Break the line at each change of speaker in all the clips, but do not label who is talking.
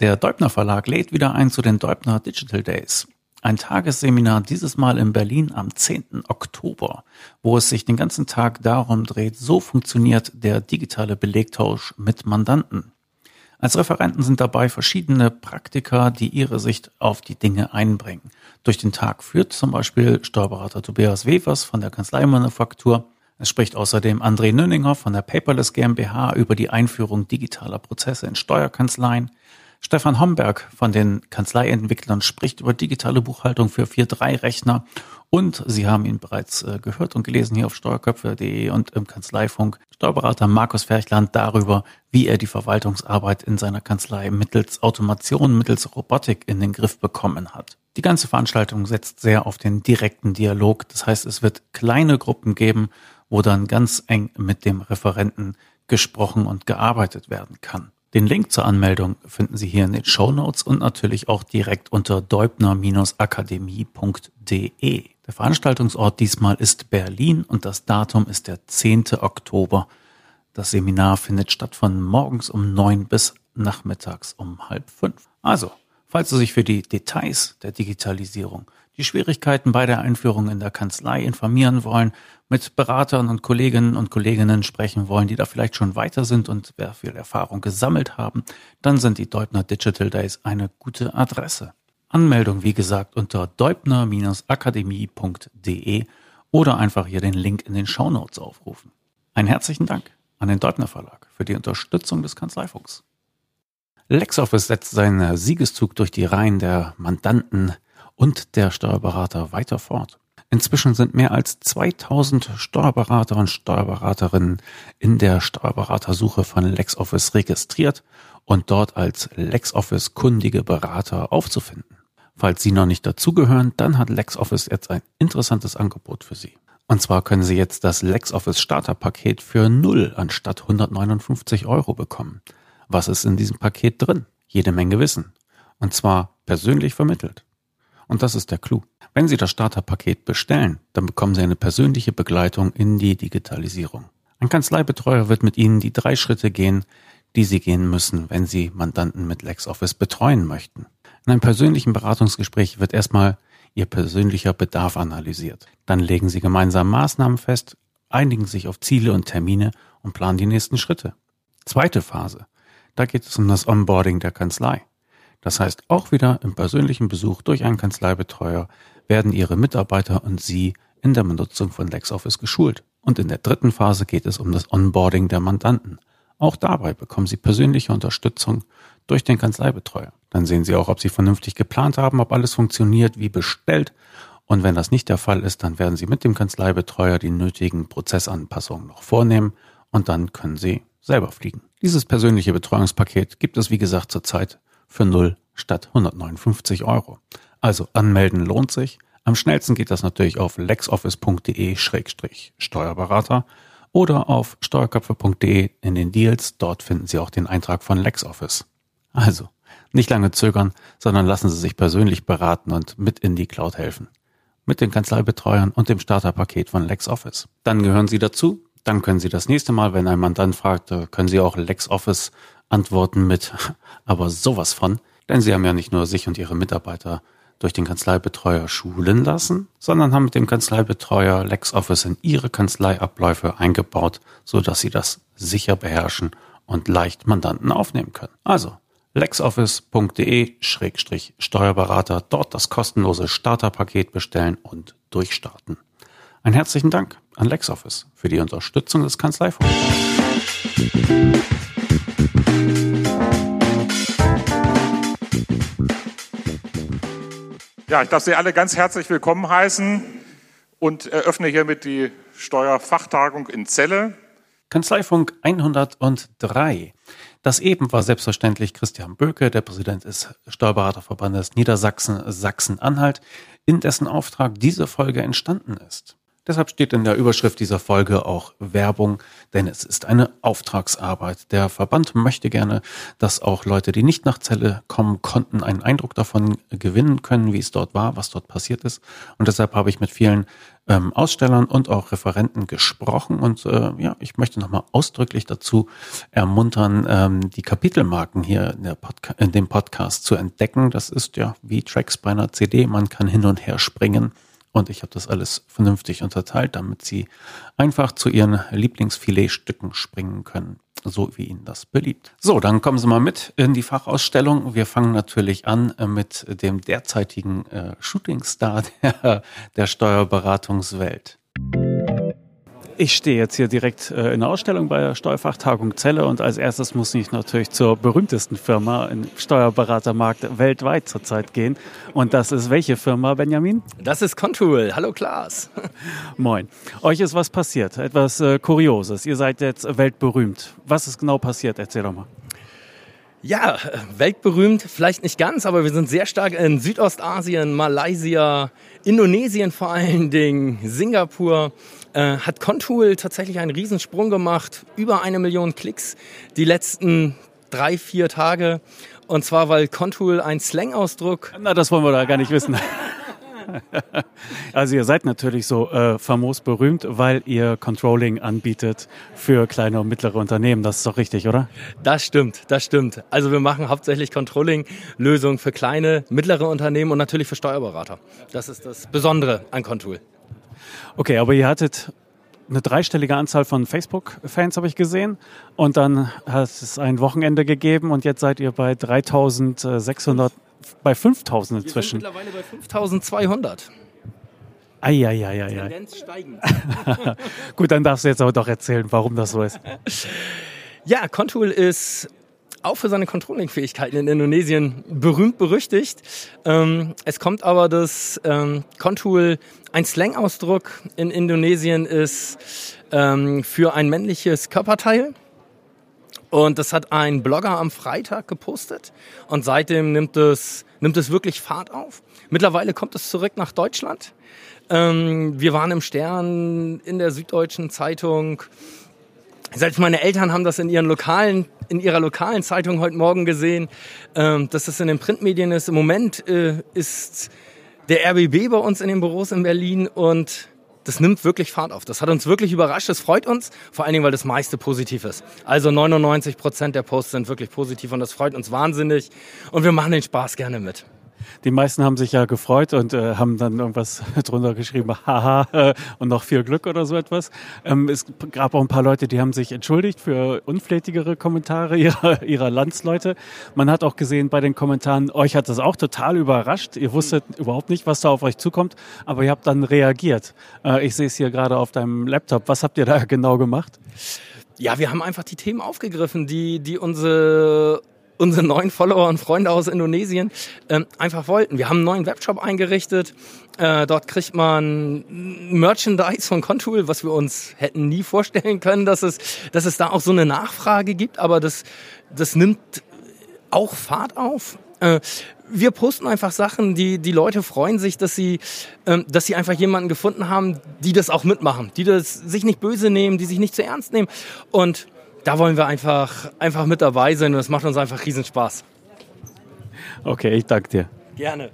Der Deubner Verlag lädt wieder ein zu den Deubner Digital Days. Ein Tagesseminar, dieses Mal in Berlin am 10. Oktober, wo es sich den ganzen Tag darum dreht, so funktioniert der digitale Belegtausch mit Mandanten. Als Referenten sind dabei verschiedene Praktiker, die ihre Sicht auf die Dinge einbringen. Durch den Tag führt zum Beispiel Steuerberater Tobias Wevers von der Kanzleimanufaktur. Es spricht außerdem André Nünninger von der Paperless GmbH über die Einführung digitaler Prozesse in Steuerkanzleien. Stefan Homberg von den Kanzleientwicklern spricht über digitale Buchhaltung für 4.3-Rechner und Sie haben ihn bereits äh, gehört und gelesen hier auf steuerköpfe.de und im Kanzleifunk. Steuerberater Markus Ferchland darüber, wie er die Verwaltungsarbeit in seiner Kanzlei mittels Automation, mittels Robotik in den Griff bekommen hat. Die ganze Veranstaltung setzt sehr auf den direkten Dialog. Das heißt, es wird kleine Gruppen geben, wo dann ganz eng mit dem Referenten gesprochen und gearbeitet werden kann. Den Link zur Anmeldung finden Sie hier in den Show Notes und natürlich auch direkt unter deubner-akademie.de. Der Veranstaltungsort diesmal ist Berlin und das Datum ist der 10. Oktober. Das Seminar findet statt von morgens um neun bis nachmittags um halb fünf. Also, falls Sie sich für die Details der Digitalisierung die Schwierigkeiten bei der Einführung in der Kanzlei informieren wollen, mit Beratern und Kolleginnen und Kolleginnen sprechen wollen, die da vielleicht schon weiter sind und wer viel Erfahrung gesammelt haben, dann sind die Deubner Digital Days eine gute Adresse. Anmeldung, wie gesagt, unter deubner-akademie.de oder einfach hier den Link in den Show Notes aufrufen. Einen herzlichen Dank an den Deubner Verlag für die Unterstützung des Kanzleifunks. LexOffice setzt seinen Siegeszug durch die Reihen der Mandanten und der Steuerberater weiter fort. Inzwischen sind mehr als 2000 Steuerberater und Steuerberaterinnen in der Steuerberatersuche von LexOffice registriert und dort als LexOffice kundige Berater aufzufinden. Falls Sie noch nicht dazugehören, dann hat LexOffice jetzt ein interessantes Angebot für Sie. Und zwar können Sie jetzt das LexOffice Starterpaket für 0 anstatt 159 Euro bekommen. Was ist in diesem Paket drin? Jede Menge Wissen. Und zwar persönlich vermittelt. Und das ist der Clou. Wenn Sie das Starterpaket bestellen, dann bekommen Sie eine persönliche Begleitung in die Digitalisierung. Ein Kanzleibetreuer wird mit Ihnen die drei Schritte gehen, die Sie gehen müssen, wenn Sie Mandanten mit LexOffice betreuen möchten. In einem persönlichen Beratungsgespräch wird erstmal Ihr persönlicher Bedarf analysiert. Dann legen Sie gemeinsam Maßnahmen fest, einigen sich auf Ziele und Termine und planen die nächsten Schritte. Zweite Phase. Da geht es um das Onboarding der Kanzlei. Das heißt, auch wieder im persönlichen Besuch durch einen Kanzleibetreuer werden Ihre Mitarbeiter und Sie in der Benutzung von LexOffice geschult. Und in der dritten Phase geht es um das Onboarding der Mandanten. Auch dabei bekommen Sie persönliche Unterstützung durch den Kanzleibetreuer. Dann sehen Sie auch, ob Sie vernünftig geplant haben, ob alles funktioniert wie bestellt. Und wenn das nicht der Fall ist, dann werden Sie mit dem Kanzleibetreuer die nötigen Prozessanpassungen noch vornehmen und dann können Sie selber fliegen. Dieses persönliche Betreuungspaket gibt es, wie gesagt, zurzeit für 0 statt 159 Euro. Also anmelden lohnt sich. Am schnellsten geht das natürlich auf lexoffice.de-steuerberater oder auf steuerköpfe.de in den Deals. Dort finden Sie auch den Eintrag von LexOffice. Also, nicht lange zögern, sondern lassen Sie sich persönlich beraten und mit in die Cloud helfen. Mit den Kanzleibetreuern und dem Starterpaket von LexOffice. Dann gehören Sie dazu. Dann können Sie das nächste Mal, wenn ein Mandant fragt, äh, können Sie auch LexOffice antworten mit, aber sowas von. Denn Sie haben ja nicht nur sich und Ihre Mitarbeiter durch den Kanzleibetreuer schulen lassen, sondern haben mit dem Kanzleibetreuer LexOffice in Ihre Kanzleiabläufe eingebaut, so dass Sie das sicher beherrschen und leicht Mandanten aufnehmen können. Also lexoffice.de-steuerberater, dort das kostenlose Starterpaket bestellen und durchstarten. Ein herzlichen Dank an LexOffice für die Unterstützung des Kanzleifunks.
Ja, ich darf Sie alle ganz herzlich willkommen heißen und eröffne hiermit die Steuerfachtagung in Celle.
Kanzleifunk 103. Das eben war selbstverständlich Christian Böke, der Präsident des Steuerberaterverbandes Niedersachsen Sachsen-Anhalt, in dessen Auftrag diese Folge entstanden ist. Deshalb steht in der Überschrift dieser Folge auch Werbung, denn es ist eine Auftragsarbeit. Der Verband möchte gerne, dass auch Leute, die nicht nach Celle kommen konnten, einen Eindruck davon gewinnen können, wie es dort war, was dort passiert ist. Und deshalb habe ich mit vielen ähm, Ausstellern und auch Referenten gesprochen. Und äh, ja, ich möchte nochmal ausdrücklich dazu ermuntern, ähm, die Kapitelmarken hier in, Podca in dem Podcast zu entdecken. Das ist ja wie Tracks bei einer CD. Man kann hin und her springen. Und ich habe das alles vernünftig unterteilt, damit Sie einfach zu Ihren Lieblingsfiletstücken springen können, so wie Ihnen das beliebt. So, dann kommen Sie mal mit in die Fachausstellung. Wir fangen natürlich an äh, mit dem derzeitigen äh, Shootingstar der, der Steuerberatungswelt. Ich stehe jetzt hier direkt äh, in der Ausstellung bei der Steuerfachtagung Zelle und als erstes muss ich natürlich zur berühmtesten Firma im Steuerberatermarkt weltweit zurzeit gehen. Und das ist welche Firma, Benjamin?
Das ist Contool. Hallo Klaas.
Moin. Euch ist was passiert, etwas äh, Kurioses. Ihr seid jetzt weltberühmt. Was ist genau passiert? Erzähl doch mal.
Ja, weltberühmt, vielleicht nicht ganz, aber wir sind sehr stark in Südostasien, Malaysia, Indonesien vor allen Dingen, Singapur. Äh, hat Contool tatsächlich einen Riesensprung gemacht, über eine Million Klicks die letzten drei, vier Tage. Und zwar, weil Contool ein Slang-Ausdruck.
Na, das wollen wir da gar nicht wissen. also ihr seid natürlich so äh, famos berühmt, weil ihr Controlling anbietet für kleine und mittlere Unternehmen. Das ist doch richtig, oder?
Das stimmt, das stimmt. Also wir machen hauptsächlich Controlling-Lösungen für kleine, mittlere Unternehmen und natürlich für Steuerberater. Das ist das Besondere an Contool.
Okay, aber ihr hattet eine dreistellige Anzahl von Facebook-Fans, habe ich gesehen. Und dann hat es ein Wochenende gegeben und jetzt seid ihr bei 3600 bei 5000 inzwischen.
Wir sind mittlerweile bei 5200.
Eieieiei.
Tendenz steigend.
Gut, dann darfst du jetzt aber doch erzählen, warum das so ist.
Ja, Contool ist auch für seine Controlling-Fähigkeiten in Indonesien berühmt berüchtigt. Ähm, es kommt aber, dass ähm, Contool ein Slang-Ausdruck in Indonesien ist ähm, für ein männliches Körperteil. Und das hat ein Blogger am Freitag gepostet und seitdem nimmt es, nimmt es wirklich Fahrt auf. Mittlerweile kommt es zurück nach Deutschland. Ähm, wir waren im Stern, in der Süddeutschen Zeitung. Selbst meine Eltern haben das in ihren lokalen, in ihrer lokalen Zeitung heute Morgen gesehen, ähm, dass es in den Printmedien ist. Im Moment äh, ist der RBB bei uns in den Büros in Berlin und das nimmt wirklich Fahrt auf. Das hat uns wirklich überrascht. Das freut uns, vor allen Dingen, weil das meiste positiv ist. Also 99 Prozent der Posts sind wirklich positiv und das freut uns wahnsinnig. Und wir machen den Spaß gerne mit
die meisten haben sich ja gefreut und äh, haben dann irgendwas drunter geschrieben, haha, und noch viel Glück oder so etwas. Ähm, es gab auch ein paar Leute, die haben sich entschuldigt für unflätigere Kommentare ihrer, ihrer Landsleute. Man hat auch gesehen bei den Kommentaren, euch hat das auch total überrascht. Ihr wusstet überhaupt nicht, was da auf euch zukommt, aber ihr habt dann reagiert. Äh, ich sehe es hier gerade auf deinem Laptop. Was habt ihr da genau gemacht?
Ja, wir haben einfach die Themen aufgegriffen, die, die unsere unsere neuen Follower und Freunde aus Indonesien ähm, einfach wollten. Wir haben einen neuen Webshop eingerichtet. Äh, dort kriegt man Merchandise von Contool, was wir uns hätten nie vorstellen können, dass es, dass es da auch so eine Nachfrage gibt. Aber das, das nimmt auch Fahrt auf. Äh, wir posten einfach Sachen, die die Leute freuen sich, dass sie, ähm, dass sie einfach jemanden gefunden haben, die das auch mitmachen, die das sich nicht böse nehmen, die sich nicht zu ernst nehmen und da wollen wir einfach, einfach mit dabei sein und es macht uns einfach riesen Spaß.
Okay, ich danke dir.
Gerne.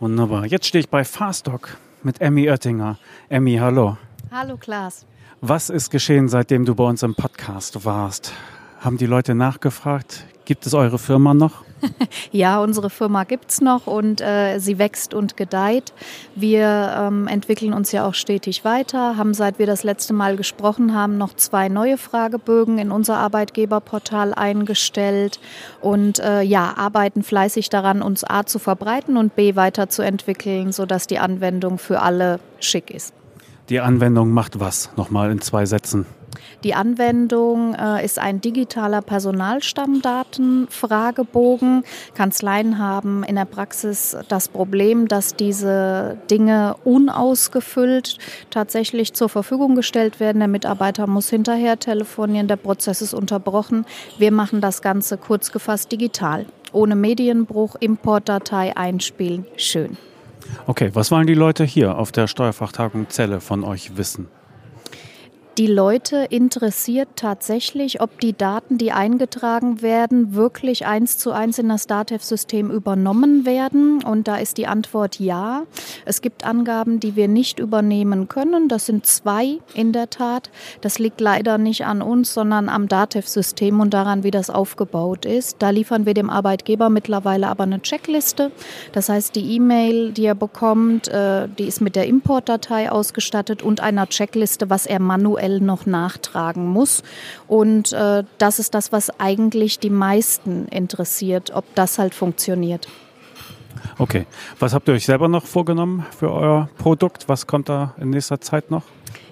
Wunderbar. Jetzt stehe ich bei Fastdoc mit Emmy Oettinger. Emmy, hallo.
Hallo Klaas.
Was ist geschehen, seitdem du bei uns im Podcast warst? Haben die Leute nachgefragt? Gibt es eure Firma noch?
ja, unsere Firma gibt es noch und äh, sie wächst und gedeiht. Wir ähm, entwickeln uns ja auch stetig weiter, haben seit wir das letzte Mal gesprochen haben noch zwei neue Fragebögen in unser Arbeitgeberportal eingestellt und äh, ja, arbeiten fleißig daran, uns A zu verbreiten und B weiterzuentwickeln, sodass die Anwendung für alle schick ist.
Die Anwendung macht was? Nochmal in zwei Sätzen.
Die Anwendung äh, ist ein digitaler Personalstammdatenfragebogen. Kanzleien haben in der Praxis das Problem, dass diese Dinge unausgefüllt tatsächlich zur Verfügung gestellt werden. Der Mitarbeiter muss hinterher telefonieren, der Prozess ist unterbrochen. Wir machen das Ganze kurz gefasst digital. Ohne Medienbruch, Importdatei einspielen. Schön.
Okay, was wollen die Leute hier auf der Steuerfachtagung Zelle von euch wissen?
Die Leute interessiert tatsächlich, ob die Daten, die eingetragen werden, wirklich eins zu eins in das DATEV-System übernommen werden. Und da ist die Antwort ja. Es gibt Angaben, die wir nicht übernehmen können. Das sind zwei in der Tat. Das liegt leider nicht an uns, sondern am DATEV-System und daran, wie das aufgebaut ist. Da liefern wir dem Arbeitgeber mittlerweile aber eine Checkliste. Das heißt, die E-Mail, die er bekommt, äh, die ist mit der Importdatei ausgestattet und einer Checkliste, was er manuell aktuell noch nachtragen muss. Und äh, das ist das, was eigentlich die meisten interessiert, ob das halt funktioniert.
Okay. Was habt ihr euch selber noch vorgenommen für euer Produkt? Was kommt da in nächster Zeit noch?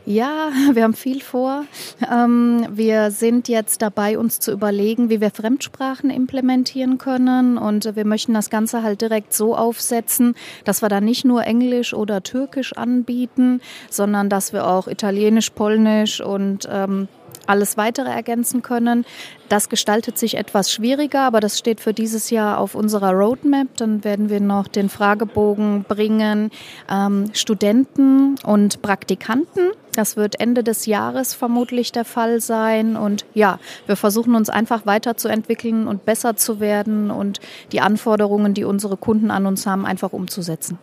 Ja, wir haben viel vor. Ähm, wir sind jetzt dabei, uns zu überlegen, wie wir Fremdsprachen implementieren können. Und wir möchten das Ganze halt direkt so aufsetzen, dass wir da nicht nur Englisch oder Türkisch anbieten, sondern dass wir auch Italienisch, Polnisch und ähm, alles weitere ergänzen können. Das gestaltet sich etwas schwieriger, aber das steht für dieses Jahr auf unserer Roadmap. Dann werden wir noch den Fragebogen bringen, ähm, Studenten und Praktikanten. Das wird Ende des Jahres vermutlich der Fall sein. Und ja, wir versuchen uns einfach weiterzuentwickeln und besser zu werden und die Anforderungen, die unsere Kunden an uns haben, einfach umzusetzen.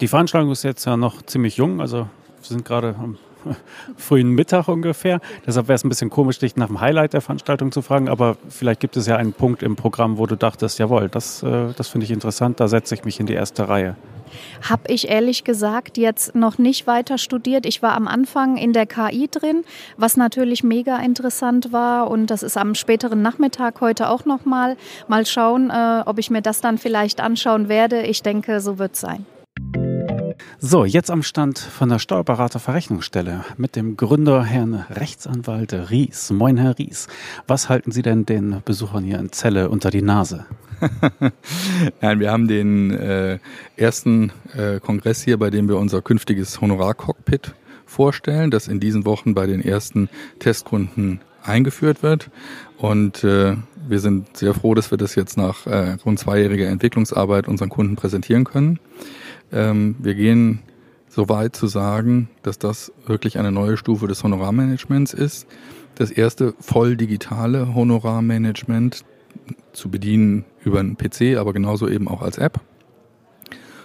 Die Veranstaltung ist jetzt ja noch ziemlich jung, also wir sind gerade am frühen Mittag ungefähr. Deshalb wäre es ein bisschen komisch, dich nach dem Highlight der Veranstaltung zu fragen, aber vielleicht gibt es ja einen Punkt im Programm, wo du dachtest, jawohl, das, äh, das finde ich interessant, da setze ich mich in die erste Reihe.
Habe ich ehrlich gesagt jetzt noch nicht weiter studiert. Ich war am Anfang in der KI drin, was natürlich mega interessant war und das ist am späteren Nachmittag heute auch noch mal. Mal schauen, äh, ob ich mir das dann vielleicht anschauen werde. Ich denke, so wird es sein.
So, jetzt am Stand von der Steuerberater-Verrechnungsstelle mit dem Gründer Herrn Rechtsanwalt Ries. Moin, Herr Ries. Was halten Sie denn den Besuchern hier in Zelle unter die Nase?
Nein, wir haben den äh, ersten äh, Kongress hier, bei dem wir unser künftiges Honorar-Cockpit vorstellen, das in diesen Wochen bei den ersten Testkunden eingeführt wird. Und äh, wir sind sehr froh, dass wir das jetzt nach äh, rund zweijähriger Entwicklungsarbeit unseren Kunden präsentieren können. Ähm, wir gehen so weit zu sagen, dass das wirklich eine neue Stufe des Honorarmanagements ist. Das erste voll digitale Honorarmanagement zu bedienen über einen PC, aber genauso eben auch als App.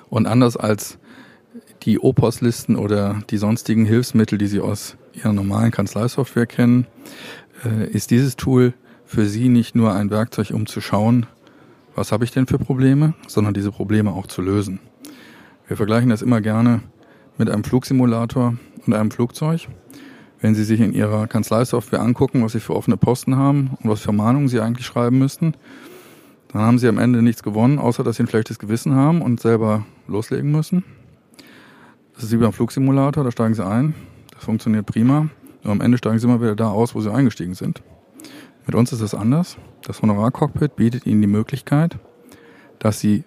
Und anders als die Opos-Listen oder die sonstigen Hilfsmittel, die Sie aus Ihrer normalen Kanzleisoftware kennen, äh, ist dieses Tool für Sie nicht nur ein Werkzeug, um zu schauen, was habe ich denn für Probleme, sondern diese Probleme auch zu lösen. Wir vergleichen das immer gerne mit einem Flugsimulator und einem Flugzeug. Wenn Sie sich in Ihrer Kanzleisoftware angucken, was Sie für offene Posten haben und was für Mahnungen Sie eigentlich schreiben müssten, dann haben Sie am Ende nichts gewonnen, außer dass Sie ein schlechtes Gewissen haben und selber loslegen müssen. Das ist wie beim Flugsimulator, da steigen Sie ein, das funktioniert prima. Nur am Ende steigen Sie immer wieder da aus, wo Sie eingestiegen sind. Mit uns ist das anders. Das Honorarcockpit bietet Ihnen die Möglichkeit, dass Sie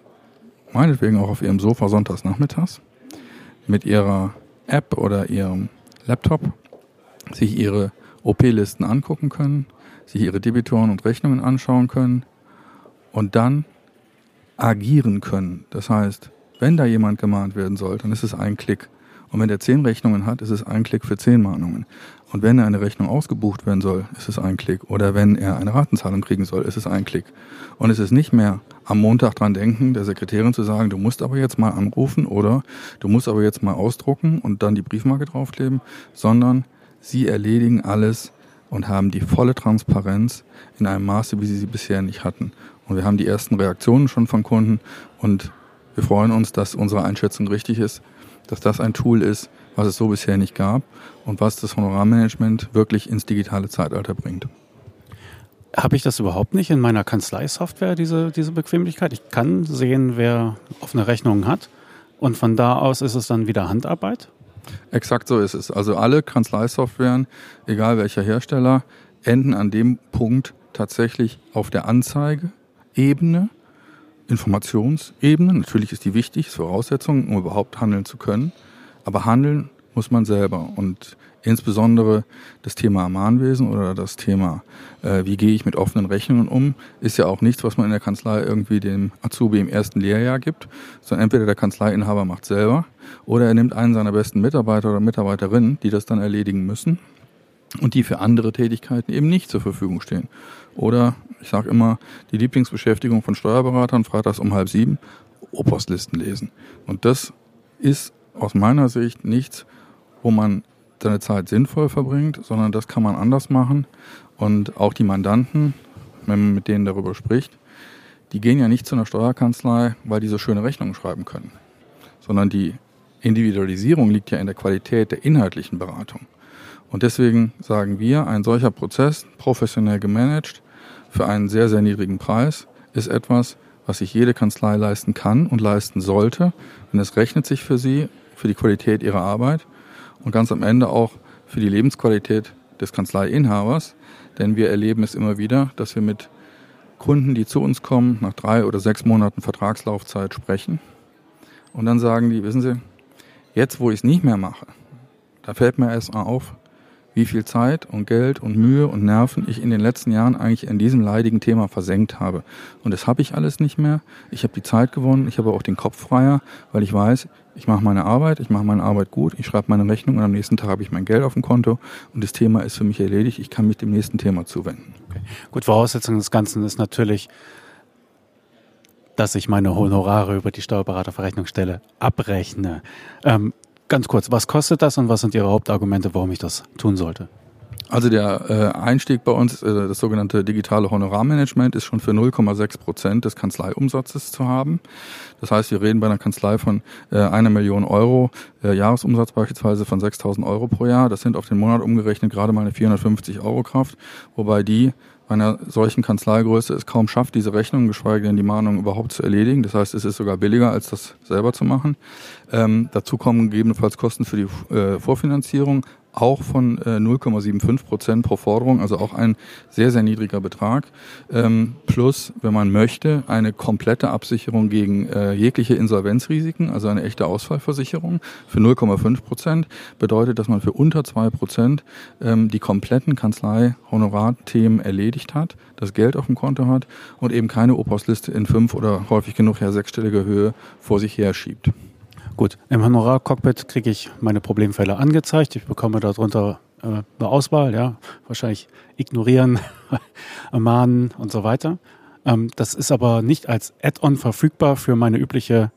meinetwegen auch auf ihrem Sofa sonntags nachmittags mit ihrer App oder ihrem Laptop sich ihre OP-Listen angucken können, sich ihre Debitoren und Rechnungen anschauen können und dann agieren können. Das heißt, wenn da jemand gemahnt werden soll, dann ist es ein Klick. Und wenn der zehn Rechnungen hat, ist es ein Klick für zehn Mahnungen. Und wenn eine Rechnung ausgebucht werden soll, ist es ein Klick. Oder wenn er eine Ratenzahlung kriegen soll, ist es ein Klick. Und es ist nicht mehr am Montag dran denken, der Sekretärin zu sagen, du musst aber jetzt mal anrufen oder du musst aber jetzt mal ausdrucken und dann die Briefmarke draufkleben, sondern sie erledigen alles und haben die volle Transparenz in einem Maße, wie sie sie bisher nicht hatten. Und wir haben die ersten Reaktionen schon von Kunden und wir freuen uns, dass unsere Einschätzung richtig ist, dass das ein Tool ist, was es so bisher nicht gab und was das Honorarmanagement wirklich ins digitale Zeitalter bringt.
Habe ich das überhaupt nicht in meiner Kanzleisoftware, diese, diese Bequemlichkeit? Ich kann sehen, wer offene Rechnungen hat und von da aus ist es dann wieder Handarbeit?
Exakt so ist es. Also alle Kanzleisoftwaren, egal welcher Hersteller, enden an dem Punkt tatsächlich auf der Anzeigeebene, Informationsebene. Natürlich ist die wichtig, ist Voraussetzung, um überhaupt handeln zu können. Aber handeln muss man selber. Und insbesondere das Thema Mahnwesen oder das Thema, äh, wie gehe ich mit offenen Rechnungen um, ist ja auch nichts, was man in der Kanzlei irgendwie dem Azubi im ersten Lehrjahr gibt, sondern entweder der Kanzleiinhaber macht selber oder er nimmt einen seiner besten Mitarbeiter oder Mitarbeiterinnen, die das dann erledigen müssen und die für andere Tätigkeiten eben nicht zur Verfügung stehen. Oder ich sage immer, die Lieblingsbeschäftigung von Steuerberatern freitags um halb sieben, Opostlisten lesen. Und das ist aus meiner Sicht nichts, wo man seine Zeit sinnvoll verbringt, sondern das kann man anders machen. Und auch die Mandanten, wenn man mit denen darüber spricht, die gehen ja nicht zu einer Steuerkanzlei, weil die so schöne Rechnungen schreiben können, sondern die Individualisierung liegt ja in der Qualität der inhaltlichen Beratung. Und deswegen sagen wir, ein solcher Prozess, professionell gemanagt, für einen sehr, sehr niedrigen Preis, ist etwas, was sich jede Kanzlei leisten kann und leisten sollte. Denn es rechnet sich für sie, für die Qualität ihrer Arbeit und ganz am Ende auch für die Lebensqualität des Kanzleiinhabers. Denn wir erleben es immer wieder, dass wir mit Kunden, die zu uns kommen, nach drei oder sechs Monaten Vertragslaufzeit sprechen. Und dann sagen die, wissen Sie, jetzt wo ich es nicht mehr mache, da fällt mir erst mal auf, wie viel Zeit und Geld und Mühe und Nerven ich in den letzten Jahren eigentlich in diesem leidigen Thema versenkt habe. Und das habe ich alles nicht mehr. Ich habe die Zeit gewonnen, ich habe auch den Kopf freier, weil ich weiß, ich mache meine Arbeit, ich mache meine Arbeit gut, ich schreibe meine Rechnung und am nächsten Tag habe ich mein Geld auf dem Konto und das Thema ist für mich erledigt. Ich kann mich dem nächsten Thema zuwenden.
Okay. Gut, Voraussetzung des Ganzen ist natürlich, dass ich meine Honorare über die Steuerberaterverrechnungsstelle abrechne. Ähm, Ganz kurz, was kostet das und was sind Ihre Hauptargumente, warum ich das tun sollte?
Also der äh, Einstieg bei uns, äh, das sogenannte digitale Honorarmanagement, ist schon für 0,6 Prozent des Kanzleiumsatzes zu haben. Das heißt, wir reden bei einer Kanzlei von äh, einer Million Euro, äh, Jahresumsatz beispielsweise von 6.000 Euro pro Jahr. Das sind auf den Monat umgerechnet gerade mal eine 450 Euro Kraft, wobei die einer solchen Kanzleigröße es kaum schafft, diese Rechnung, geschweige denn die Mahnung überhaupt zu erledigen. Das heißt, es ist sogar billiger, als das selber zu machen. Ähm, dazu kommen gegebenenfalls Kosten für die äh, Vorfinanzierung, auch von äh, 0,75 Prozent pro Forderung, also auch ein sehr, sehr niedriger Betrag. Ähm, plus, wenn man möchte, eine komplette Absicherung gegen äh, jegliche Insolvenzrisiken, also eine echte Ausfallversicherung für 0,5 Prozent, bedeutet, dass man für unter zwei Prozent ähm, die kompletten Kanzlei-Honorarthemen erledigt hat, das Geld auf dem Konto hat und eben keine Opostliste in fünf oder häufig genug ja sechsstelliger Höhe vor sich her schiebt.
Gut, im Honorar-Cockpit kriege ich meine Problemfälle angezeigt. Ich bekomme darunter äh, eine Auswahl, ja, wahrscheinlich ignorieren, ermahnen und so weiter. Ähm, das ist aber nicht als Add-on verfügbar für meine übliche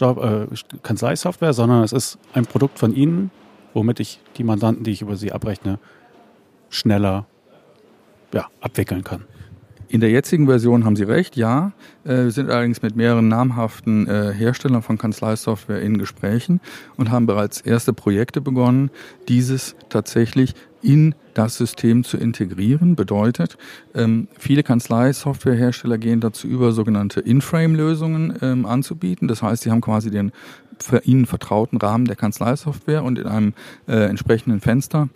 äh, Kanzleisoftware, sondern es ist ein Produkt von Ihnen, womit ich die Mandanten, die ich über Sie abrechne, schneller ja, abwickeln kann.
In der jetzigen Version haben Sie recht, ja. Äh, wir sind allerdings mit mehreren namhaften äh, Herstellern von Kanzleisoftware in Gesprächen und haben bereits erste Projekte begonnen, dieses tatsächlich in das System zu integrieren. Bedeutet, ähm, viele Kanzleisoftwarehersteller gehen dazu über, sogenannte In-Frame-Lösungen ähm, anzubieten. Das heißt, sie haben quasi den für ihnen vertrauten Rahmen der Kanzleisoftware und in einem äh, entsprechenden Fenster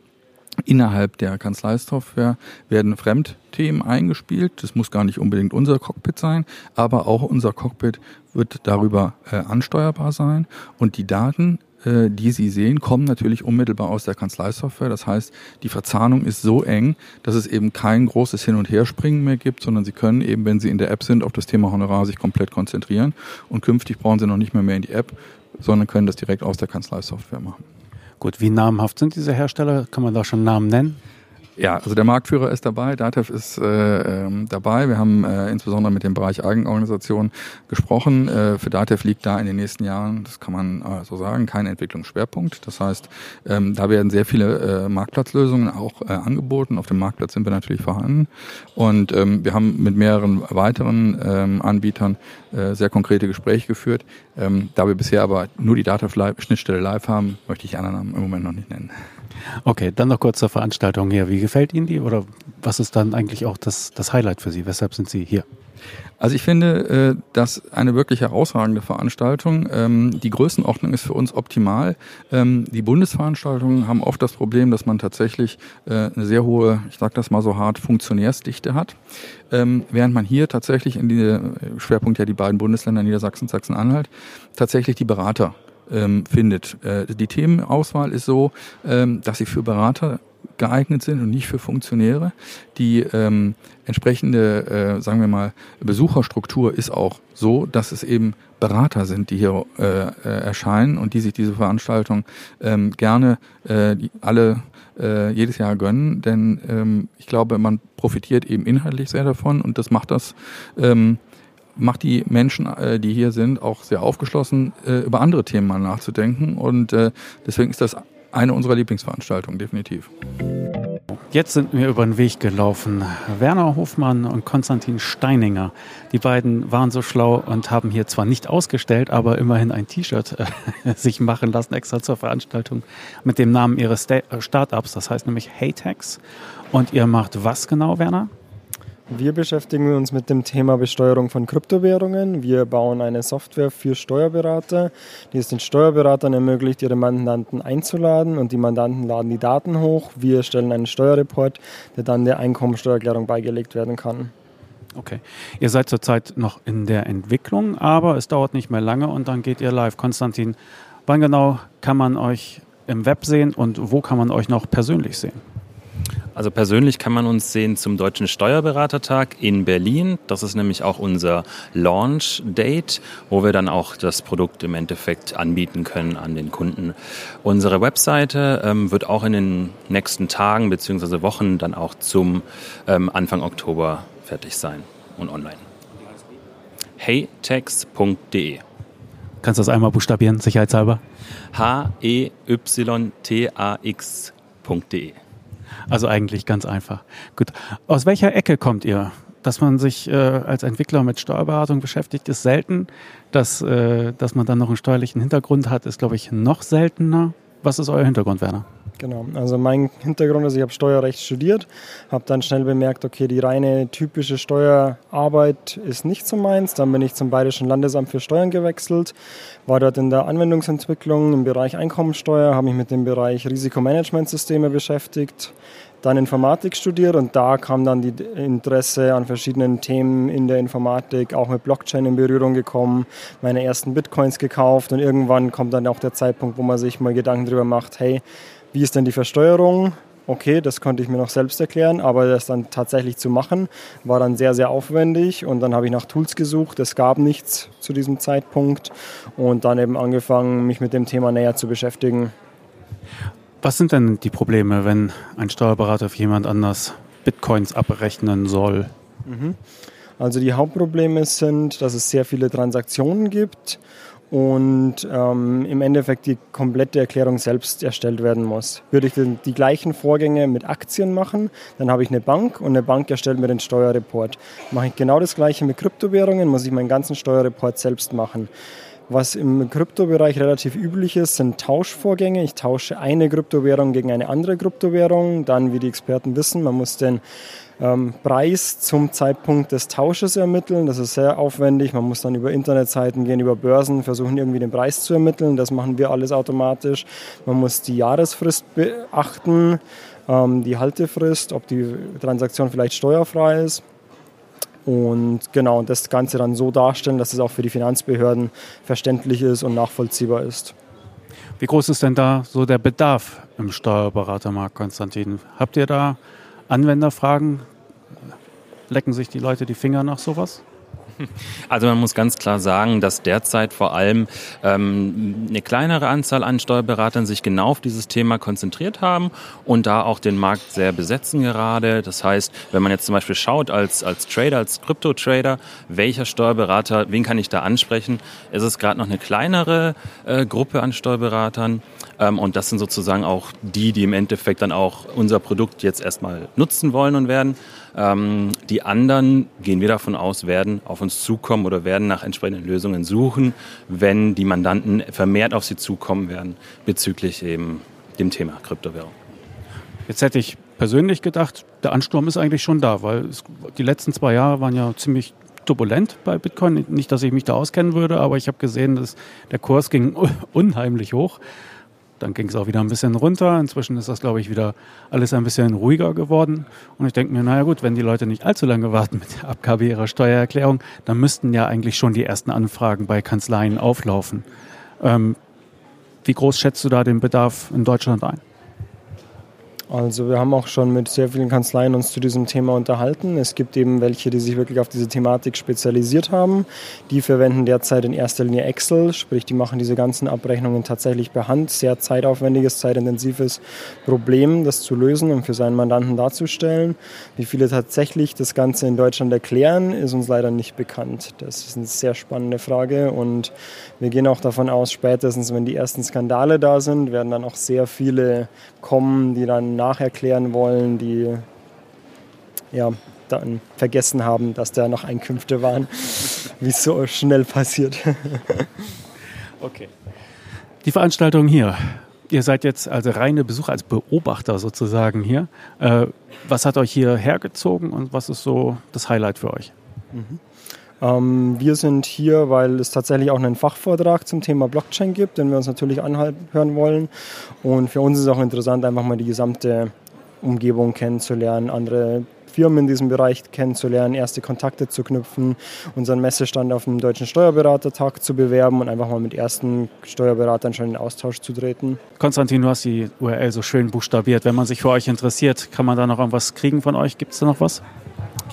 Innerhalb der Kanzleisoftware werden Fremdthemen eingespielt. Das muss gar nicht unbedingt unser Cockpit sein, aber auch unser Cockpit wird darüber äh, ansteuerbar sein. Und die Daten, äh, die Sie sehen, kommen natürlich unmittelbar aus der Kanzleisoftware. Das heißt, die Verzahnung ist so eng, dass es eben kein großes Hin- und Herspringen mehr gibt, sondern Sie können eben, wenn Sie in der App sind, auf das Thema Honorar sich komplett konzentrieren. Und künftig brauchen Sie noch nicht mehr mehr in die App, sondern können das direkt aus der Kanzleisoftware machen.
Gut, wie namhaft sind diese Hersteller? Kann man da schon Namen nennen?
Ja, also der Marktführer ist dabei, Datev ist äh, ähm, dabei. Wir haben äh, insbesondere mit dem Bereich Eigenorganisation gesprochen. Äh, für Datev liegt da in den nächsten Jahren, das kann man äh, so sagen, kein Entwicklungsschwerpunkt. Das heißt, ähm, da werden sehr viele äh, Marktplatzlösungen auch äh, angeboten. Auf dem Marktplatz sind wir natürlich vorhanden. Und ähm, wir haben mit mehreren weiteren ähm, Anbietern äh, sehr konkrete Gespräche geführt. Ähm, da wir bisher aber nur die Datev-Schnittstelle live haben, möchte ich anderen Namen im Moment noch nicht nennen.
Okay, dann noch kurz zur Veranstaltung hier. Wie gefällt Ihnen die oder was ist dann eigentlich auch das, das Highlight für Sie? Weshalb sind Sie hier?
Also ich finde, äh, das eine wirklich herausragende Veranstaltung. Ähm, die Größenordnung ist für uns optimal. Ähm, die Bundesveranstaltungen haben oft das Problem, dass man tatsächlich äh, eine sehr hohe, ich sage das mal so hart, Funktionärsdichte hat. Ähm, während man hier tatsächlich in die Schwerpunkt ja die beiden Bundesländer Niedersachsen Sachsen-Anhalt tatsächlich die Berater ähm, findet. Äh, die Themenauswahl ist so, ähm, dass sie für Berater geeignet sind und nicht für Funktionäre. Die ähm, entsprechende, äh, sagen wir mal, Besucherstruktur ist auch so, dass es eben Berater sind, die hier äh, äh, erscheinen und die sich diese Veranstaltung ähm, gerne äh, alle äh, jedes Jahr gönnen, denn ähm, ich glaube, man profitiert eben inhaltlich sehr davon und das macht das ähm, macht die Menschen, äh, die hier sind, auch sehr aufgeschlossen, äh, über andere Themen mal nachzudenken und äh, deswegen ist das eine unserer Lieblingsveranstaltungen, definitiv.
Jetzt sind wir über den Weg gelaufen. Werner Hofmann und Konstantin Steininger. Die beiden waren so schlau und haben hier zwar nicht ausgestellt, aber immerhin ein T-Shirt äh, sich machen lassen, extra zur Veranstaltung mit dem Namen ihres Startups. Das heißt nämlich Heytex. Und ihr macht was genau, Werner?
Wir beschäftigen uns mit dem Thema Besteuerung von Kryptowährungen. Wir bauen eine Software für Steuerberater, die es den Steuerberatern ermöglicht, ihre Mandanten einzuladen und die Mandanten laden die Daten hoch. Wir stellen einen Steuerreport, der dann der Einkommensteuererklärung beigelegt werden kann.
Okay. Ihr seid zurzeit noch in der Entwicklung, aber es dauert nicht mehr lange und dann geht ihr live. Konstantin, wann genau kann man euch im Web sehen und wo kann man euch noch persönlich sehen?
Also persönlich kann man uns sehen zum Deutschen Steuerberatertag in Berlin. Das ist nämlich auch unser Launch-Date, wo wir dann auch das Produkt im Endeffekt anbieten können an den Kunden. Unsere Webseite ähm, wird auch in den nächsten Tagen bzw. Wochen dann auch zum ähm, Anfang Oktober fertig sein und online. heytex.de
Kannst du das einmal buchstabieren, sicherheitshalber?
H-E-Y-T-A-X.de
also eigentlich ganz einfach. Gut. Aus welcher Ecke kommt ihr? Dass man sich äh, als Entwickler mit Steuerberatung beschäftigt, ist selten. Dass, äh, dass man dann noch einen steuerlichen Hintergrund hat, ist, glaube ich, noch seltener. Was ist euer Hintergrund, Werner?
Genau, also mein Hintergrund ist, ich habe Steuerrecht studiert, habe dann schnell bemerkt, okay, die reine typische Steuerarbeit ist nicht so meins. Dann bin ich zum Bayerischen Landesamt für Steuern gewechselt, war dort in der Anwendungsentwicklung im Bereich Einkommensteuer, habe mich mit dem Bereich Risikomanagementsysteme beschäftigt, dann Informatik studiert und da kam dann die Interesse an verschiedenen Themen in der Informatik, auch mit Blockchain in Berührung gekommen, meine ersten Bitcoins gekauft und irgendwann kommt dann auch der Zeitpunkt, wo man sich mal Gedanken darüber macht, hey, wie ist denn die Versteuerung? Okay, das konnte ich mir noch selbst erklären, aber das dann tatsächlich zu machen, war dann sehr, sehr aufwendig und dann habe ich nach Tools gesucht. Es gab nichts zu diesem Zeitpunkt und dann eben angefangen, mich mit dem Thema näher zu beschäftigen.
Was sind denn die Probleme, wenn ein Steuerberater für jemand anders Bitcoins abrechnen soll?
Mhm. Also die Hauptprobleme sind, dass es sehr viele Transaktionen gibt und ähm, im Endeffekt die komplette Erklärung selbst erstellt werden muss. Würde ich die, gleichen Vorgänge mit Aktien machen, dann habe ich eine Bank und eine Bank erstellt mir den Steuerreport. Mache ich genau das gleiche mit Kryptowährungen, muss ich meinen ganzen Steuerreport selbst machen. Was im Kryptobereich relativ üblich ist, sind Tauschvorgänge. Ich tausche eine Kryptowährung gegen eine andere Kryptowährung. Dann, wie die Experten wissen, man muss den ähm, Preis zum Zeitpunkt des Tausches ermitteln. Das ist sehr aufwendig. Man muss dann über Internetseiten gehen, über Börsen, versuchen irgendwie den Preis zu ermitteln. Das machen wir alles automatisch. Man muss die Jahresfrist beachten, ähm, die Haltefrist, ob die Transaktion vielleicht steuerfrei ist. Und genau, das Ganze dann so darstellen, dass es auch für die Finanzbehörden verständlich ist und nachvollziehbar ist.
Wie groß ist denn da so der Bedarf im Steuerberatermarkt, Konstantin? Habt ihr da Anwenderfragen? Lecken sich die Leute die Finger nach sowas?
Also man muss ganz klar sagen, dass derzeit vor allem ähm, eine kleinere Anzahl an Steuerberatern sich genau auf dieses Thema konzentriert haben und da auch den Markt sehr besetzen gerade. Das heißt, wenn man jetzt zum Beispiel schaut als, als Trader, als Krypto-Trader, welcher Steuerberater, wen kann ich da ansprechen, ist es gerade noch eine kleinere äh, Gruppe an Steuerberatern. Ähm, und das sind sozusagen auch die, die im Endeffekt dann auch unser Produkt jetzt erstmal nutzen wollen und werden. Ähm, die anderen, gehen wir davon aus, werden auf uns zukommen oder werden nach entsprechenden Lösungen suchen, wenn die Mandanten vermehrt auf sie zukommen werden bezüglich eben dem Thema Kryptowährung.
Jetzt hätte ich persönlich gedacht, der Ansturm ist eigentlich schon da, weil es, die letzten zwei Jahre waren ja ziemlich turbulent bei Bitcoin. Nicht, dass ich mich da auskennen würde, aber ich habe gesehen, dass der Kurs ging unheimlich hoch. Dann ging es auch wieder ein bisschen runter. Inzwischen ist das, glaube ich, wieder alles ein bisschen ruhiger geworden. Und ich denke mir, naja gut, wenn die Leute nicht allzu lange warten mit der Abgabe ihrer Steuererklärung, dann müssten ja eigentlich schon die ersten Anfragen bei Kanzleien auflaufen. Ähm, Wie groß schätzt du da den Bedarf in Deutschland ein?
Also wir haben auch schon mit sehr vielen Kanzleien uns zu diesem Thema unterhalten. Es gibt eben welche, die sich wirklich auf diese Thematik spezialisiert haben. Die verwenden derzeit in erster Linie Excel, sprich die machen diese ganzen Abrechnungen tatsächlich per Hand. Sehr zeitaufwendiges, zeitintensives Problem, das zu lösen und für seinen Mandanten darzustellen. Wie viele tatsächlich das Ganze in Deutschland erklären, ist uns leider nicht bekannt. Das ist eine sehr spannende Frage und wir gehen auch davon aus, spätestens wenn die ersten Skandale da sind, werden dann auch sehr viele kommen, die dann nacherklären wollen, die ja, dann vergessen haben, dass da noch Einkünfte waren, wie es so schnell passiert.
okay. Die Veranstaltung hier. Ihr seid jetzt also reine Besucher, als Beobachter sozusagen hier. Äh, was hat euch hier hergezogen und was ist so das Highlight für euch?
Mhm. Ähm, wir sind hier, weil es tatsächlich auch einen Fachvortrag zum Thema Blockchain gibt, den wir uns natürlich anhören wollen. Und für uns ist es auch interessant, einfach mal die gesamte Umgebung kennenzulernen, andere Firmen in diesem Bereich kennenzulernen, erste Kontakte zu knüpfen, unseren Messestand auf dem Deutschen Steuerberatertag zu bewerben und einfach mal mit ersten Steuerberatern schon in Austausch zu treten.
Konstantin, du hast die URL so schön buchstabiert. Wenn man sich für euch interessiert, kann man da noch irgendwas kriegen von euch? Gibt es da noch was?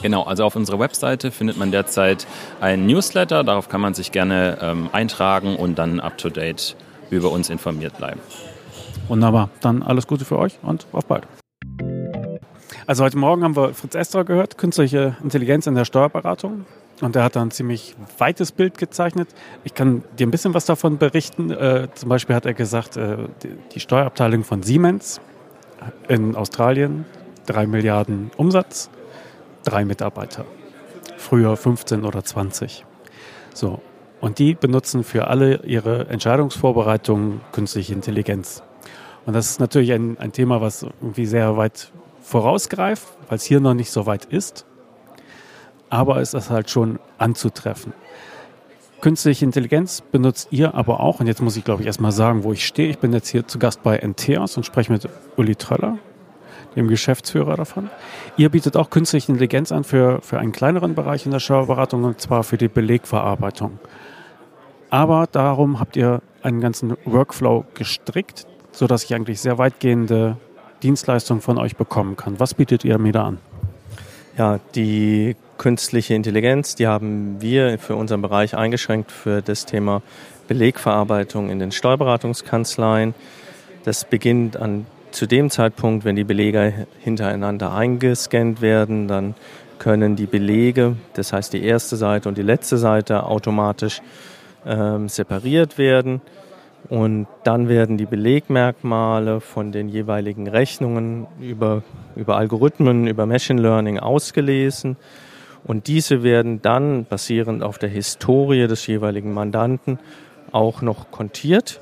Genau, also auf unserer Webseite findet man derzeit einen Newsletter. Darauf kann man sich gerne ähm, eintragen und dann up-to-date über uns informiert bleiben.
Wunderbar. Dann alles Gute für euch und auf bald. Also heute Morgen haben wir Fritz Estra gehört, künstliche Intelligenz in der Steuerberatung. Und er hat dann ein ziemlich weites Bild gezeichnet. Ich kann dir ein bisschen was davon berichten. Äh, zum Beispiel hat er gesagt, äh, die, die Steuerabteilung von Siemens in Australien, drei Milliarden Umsatz, drei Mitarbeiter. Früher 15 oder 20. So. Und die benutzen für alle ihre Entscheidungsvorbereitungen künstliche Intelligenz. Und das ist natürlich ein, ein Thema, was irgendwie sehr weit vorausgreift, weil es hier noch nicht so weit ist. Aber es ist halt schon anzutreffen. Künstliche Intelligenz benutzt ihr aber auch, und jetzt muss ich glaube ich erstmal sagen, wo ich stehe. Ich bin jetzt hier zu Gast bei Enteos und spreche mit Uli Tröller dem Geschäftsführer davon. Ihr bietet auch künstliche Intelligenz an für, für einen kleineren Bereich in der Steuerberatung und zwar für die Belegverarbeitung. Aber darum habt ihr einen ganzen Workflow gestrickt, sodass ich eigentlich sehr weitgehende Dienstleistungen von euch bekommen kann. Was bietet ihr mir da an?
Ja, die künstliche Intelligenz, die haben wir für unseren Bereich eingeschränkt für das Thema Belegverarbeitung in den Steuerberatungskanzleien. Das beginnt an zu dem Zeitpunkt, wenn die Belege hintereinander eingescannt werden, dann können die Belege, das heißt die erste Seite und die letzte Seite, automatisch ähm, separiert werden. Und dann werden die Belegmerkmale von den jeweiligen Rechnungen über, über Algorithmen, über Machine Learning ausgelesen. Und diese werden dann basierend auf der Historie des jeweiligen Mandanten auch noch kontiert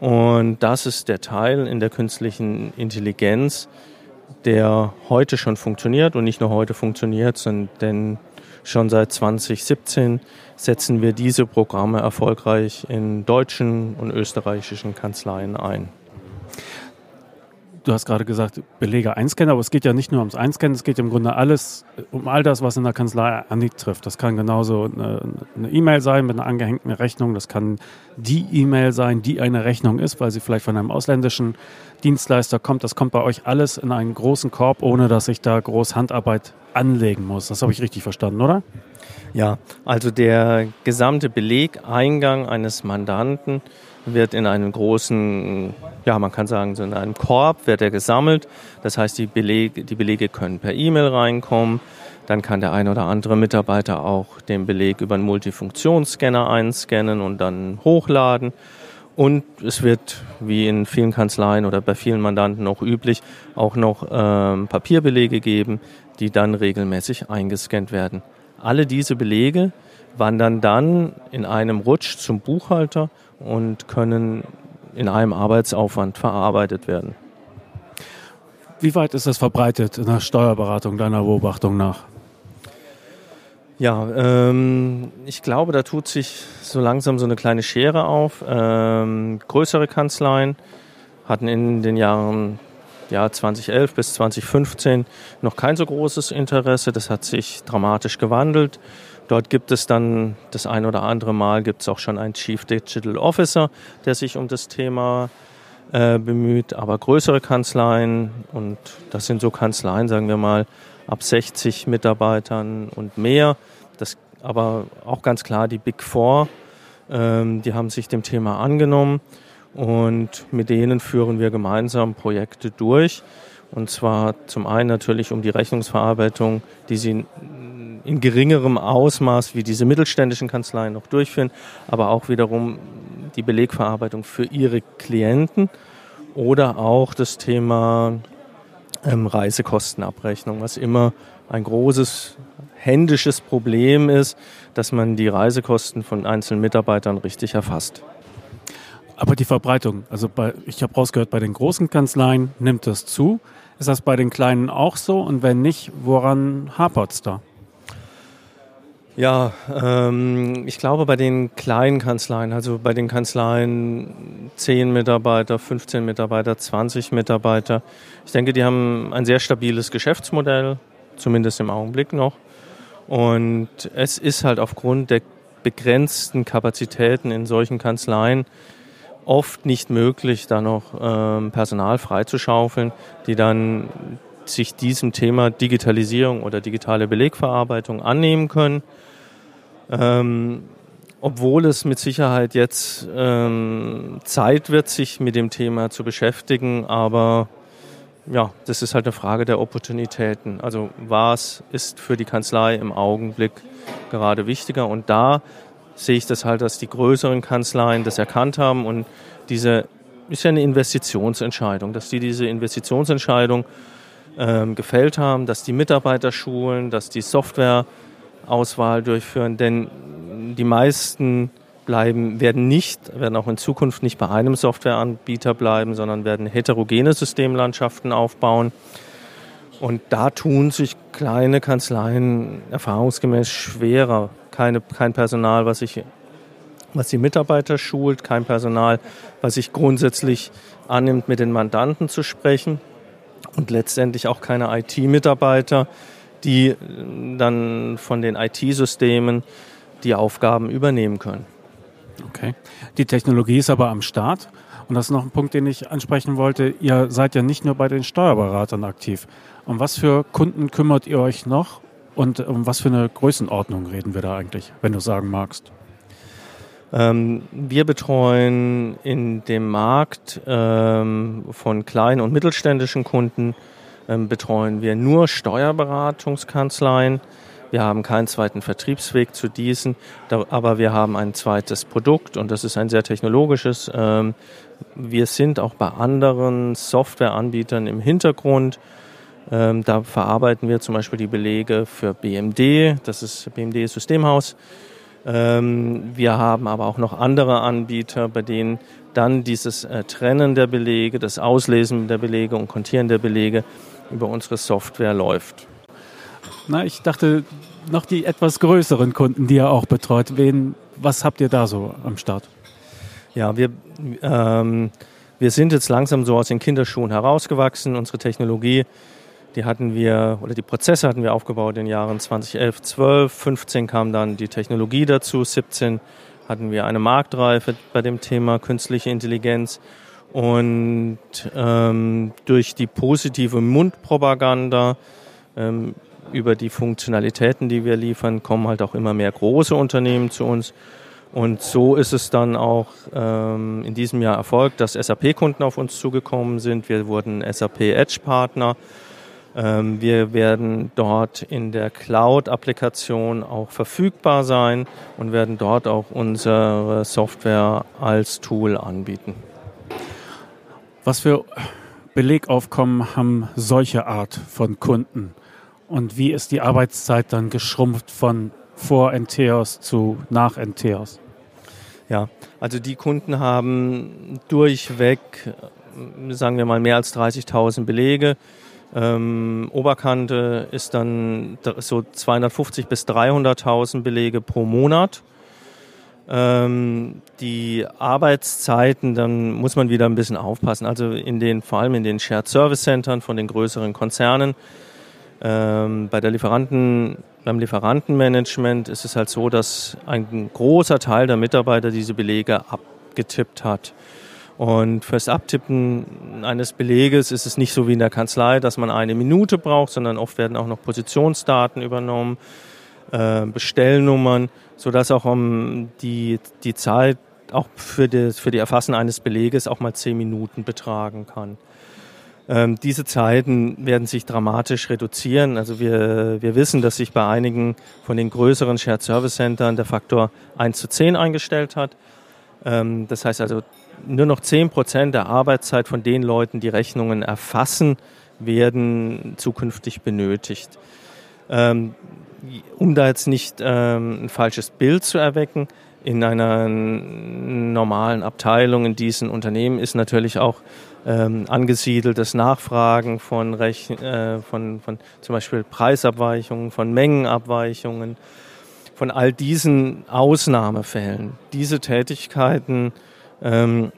und das ist der Teil in der künstlichen Intelligenz, der heute schon funktioniert und nicht nur heute funktioniert, denn schon seit 2017 setzen wir diese Programme erfolgreich in deutschen und österreichischen Kanzleien ein
du hast gerade gesagt, Belege einscannen, aber es geht ja nicht nur ums Einscannen, es geht im Grunde alles um all das, was in der Kanzlei antrifft. Das kann genauso eine E-Mail sein mit einer angehängten Rechnung, das kann die E-Mail sein, die eine Rechnung ist, weil sie vielleicht von einem ausländischen Dienstleister kommt. Das kommt bei euch alles in einen großen Korb, ohne dass ich da groß Handarbeit anlegen muss. Das habe ich richtig verstanden, oder?
Ja, also der gesamte Belegeingang eines Mandanten wird in einem großen, ja, man kann sagen, so in einem Korb wird er gesammelt. Das heißt, die Belege, die Belege können per E-Mail reinkommen. Dann kann der ein oder andere Mitarbeiter auch den Beleg über einen Multifunktionsscanner einscannen und dann hochladen. Und es wird, wie in vielen Kanzleien oder bei vielen Mandanten auch üblich, auch noch ähm, Papierbelege geben, die dann regelmäßig eingescannt werden. Alle diese Belege wandern dann in einem Rutsch zum Buchhalter und können in einem Arbeitsaufwand verarbeitet werden.
Wie weit ist das verbreitet in der Steuerberatung deiner Beobachtung nach?
Ja, ähm, ich glaube, da tut sich so langsam so eine kleine Schere auf. Ähm, größere Kanzleien hatten in den Jahren ja, 2011 bis 2015 noch kein so großes Interesse. Das hat sich dramatisch gewandelt Dort gibt es dann das ein oder andere Mal gibt es auch schon einen Chief Digital Officer, der sich um das Thema äh, bemüht. Aber größere Kanzleien, und das sind so Kanzleien, sagen wir mal, ab 60 Mitarbeitern und mehr, das aber auch ganz klar die Big Four, ähm, die haben sich dem Thema angenommen und mit denen führen wir gemeinsam Projekte durch. Und zwar zum einen natürlich um die Rechnungsverarbeitung, die sie in geringerem Ausmaß wie diese mittelständischen Kanzleien noch durchführen, aber auch wiederum die Belegverarbeitung für ihre Klienten oder auch das Thema ähm, Reisekostenabrechnung, was immer ein großes händisches Problem ist, dass man die Reisekosten von einzelnen Mitarbeitern richtig erfasst.
Aber die Verbreitung, also bei, ich habe rausgehört, bei den großen Kanzleien nimmt das zu. Ist das bei den kleinen auch so? Und wenn nicht, woran hapert es da?
Ja, ähm, ich glaube bei den kleinen Kanzleien, also bei den Kanzleien 10 Mitarbeiter, 15 Mitarbeiter, 20 Mitarbeiter, ich denke, die haben ein sehr stabiles Geschäftsmodell, zumindest im Augenblick noch. Und es ist halt aufgrund der begrenzten Kapazitäten in solchen Kanzleien oft nicht möglich, da noch ähm, Personal freizuschaufeln, die dann sich diesem Thema Digitalisierung oder digitale Belegverarbeitung annehmen können. Ähm, obwohl es mit Sicherheit jetzt ähm, Zeit wird, sich mit dem Thema zu beschäftigen, aber ja, das ist halt eine Frage der Opportunitäten. Also was ist für die Kanzlei im Augenblick gerade wichtiger? Und da sehe ich das halt, dass die größeren Kanzleien das erkannt haben und diese ist ja eine Investitionsentscheidung, dass die diese Investitionsentscheidung ähm, gefällt haben, dass die Mitarbeiter schulen, dass die Softwareauswahl durchführen, denn die meisten bleiben, werden nicht, werden auch in Zukunft nicht bei einem Softwareanbieter bleiben, sondern werden heterogene Systemlandschaften aufbauen. Und da tun sich kleine Kanzleien erfahrungsgemäß schwerer. Keine, kein Personal, was sich was die Mitarbeiter schult, kein Personal, was sich grundsätzlich annimmt, mit den Mandanten zu sprechen und letztendlich auch keine IT-Mitarbeiter, die äh, dann von den IT-Systemen die Aufgaben übernehmen können.
Okay. Die Technologie ist aber am Start. Und das ist noch ein Punkt, den ich ansprechen wollte. Ihr seid ja nicht nur bei den Steuerberatern aktiv. Um was für Kunden kümmert ihr euch noch? Und um was für eine Größenordnung reden wir da eigentlich, wenn du sagen magst?
Ähm, wir betreuen in dem Markt ähm, von kleinen und mittelständischen Kunden betreuen wir nur Steuerberatungskanzleien. Wir haben keinen zweiten Vertriebsweg zu diesen, aber wir haben ein zweites Produkt und das ist ein sehr technologisches. Ähm, wir sind auch bei anderen Softwareanbietern im Hintergrund. Ähm, da verarbeiten wir zum Beispiel die Belege für BMD, das ist BMD Systemhaus. Ähm, wir haben aber auch noch andere Anbieter, bei denen dann dieses äh, Trennen der Belege, das Auslesen der Belege und Kontieren der Belege über unsere Software läuft.
Na, ich dachte noch die etwas größeren Kunden, die ihr auch betreut. Wen, was habt ihr da so am Start?
Ja, wir, ähm, wir sind jetzt langsam so aus den Kinderschuhen herausgewachsen. Unsere Technologie die hatten wir, oder die Prozesse hatten wir aufgebaut in den Jahren 2011, 12, 15 kam dann die Technologie dazu, 17 hatten wir eine Marktreife bei dem Thema künstliche Intelligenz. Und ähm, durch die positive Mundpropaganda ähm, über die Funktionalitäten, die wir liefern, kommen halt auch immer mehr große Unternehmen zu uns. Und so ist es dann auch ähm, in diesem Jahr erfolgt, dass SAP-Kunden auf uns zugekommen sind. Wir wurden SAP Edge-Partner. Ähm, wir werden dort in der Cloud-Applikation auch verfügbar sein und werden dort auch unsere Software als Tool anbieten.
Was für Belegaufkommen haben solche Art von Kunden? Und wie ist die Arbeitszeit dann geschrumpft von vor Enteos zu nach Enteos?
Ja, also die Kunden haben durchweg, sagen wir mal, mehr als 30.000 Belege. Ähm, Oberkante ist dann so 250 bis 300.000 Belege pro Monat. Ähm, die Arbeitszeiten, dann muss man wieder ein bisschen aufpassen. Also in den, vor allem in den Shared Service Centern von den größeren Konzernen Ähm, bei der Lieferanten, beim Lieferantenmanagement ist es halt so, dass ein großer Teil der Mitarbeiter diese Belege abgetippt hat. Und fürs Abtippen eines Beleges ist es nicht so wie in der Kanzlei, dass man eine Minute braucht, sondern oft werden auch noch Positionsdaten übernommen, äh, Bestellnummern, sodass auch um die, die Zeit auch für, das, für die Erfassen eines Beleges auch mal zehn Minuten betragen kann. Ähm, diese Zeiten werden sich dramatisch reduzieren. Also wir, wir wissen, dass sich bei einigen von den größeren Shared Service Centern der Faktor 1 zu 10 eingestellt hat. Ähm, das heißt also, nur noch 10 Prozent der Arbeitszeit von den Leuten, die Rechnungen erfassen, werden zukünftig benötigt. Ähm, um da jetzt nicht ähm, ein falsches Bild zu erwecken, in einer normalen Abteilung in diesen Unternehmen ist natürlich auch ähm, angesiedelt das Nachfragen von, Rech äh, von, von zum Beispiel Preisabweichungen, von Mengenabweichungen, von all diesen Ausnahmefällen. Diese Tätigkeiten ähm,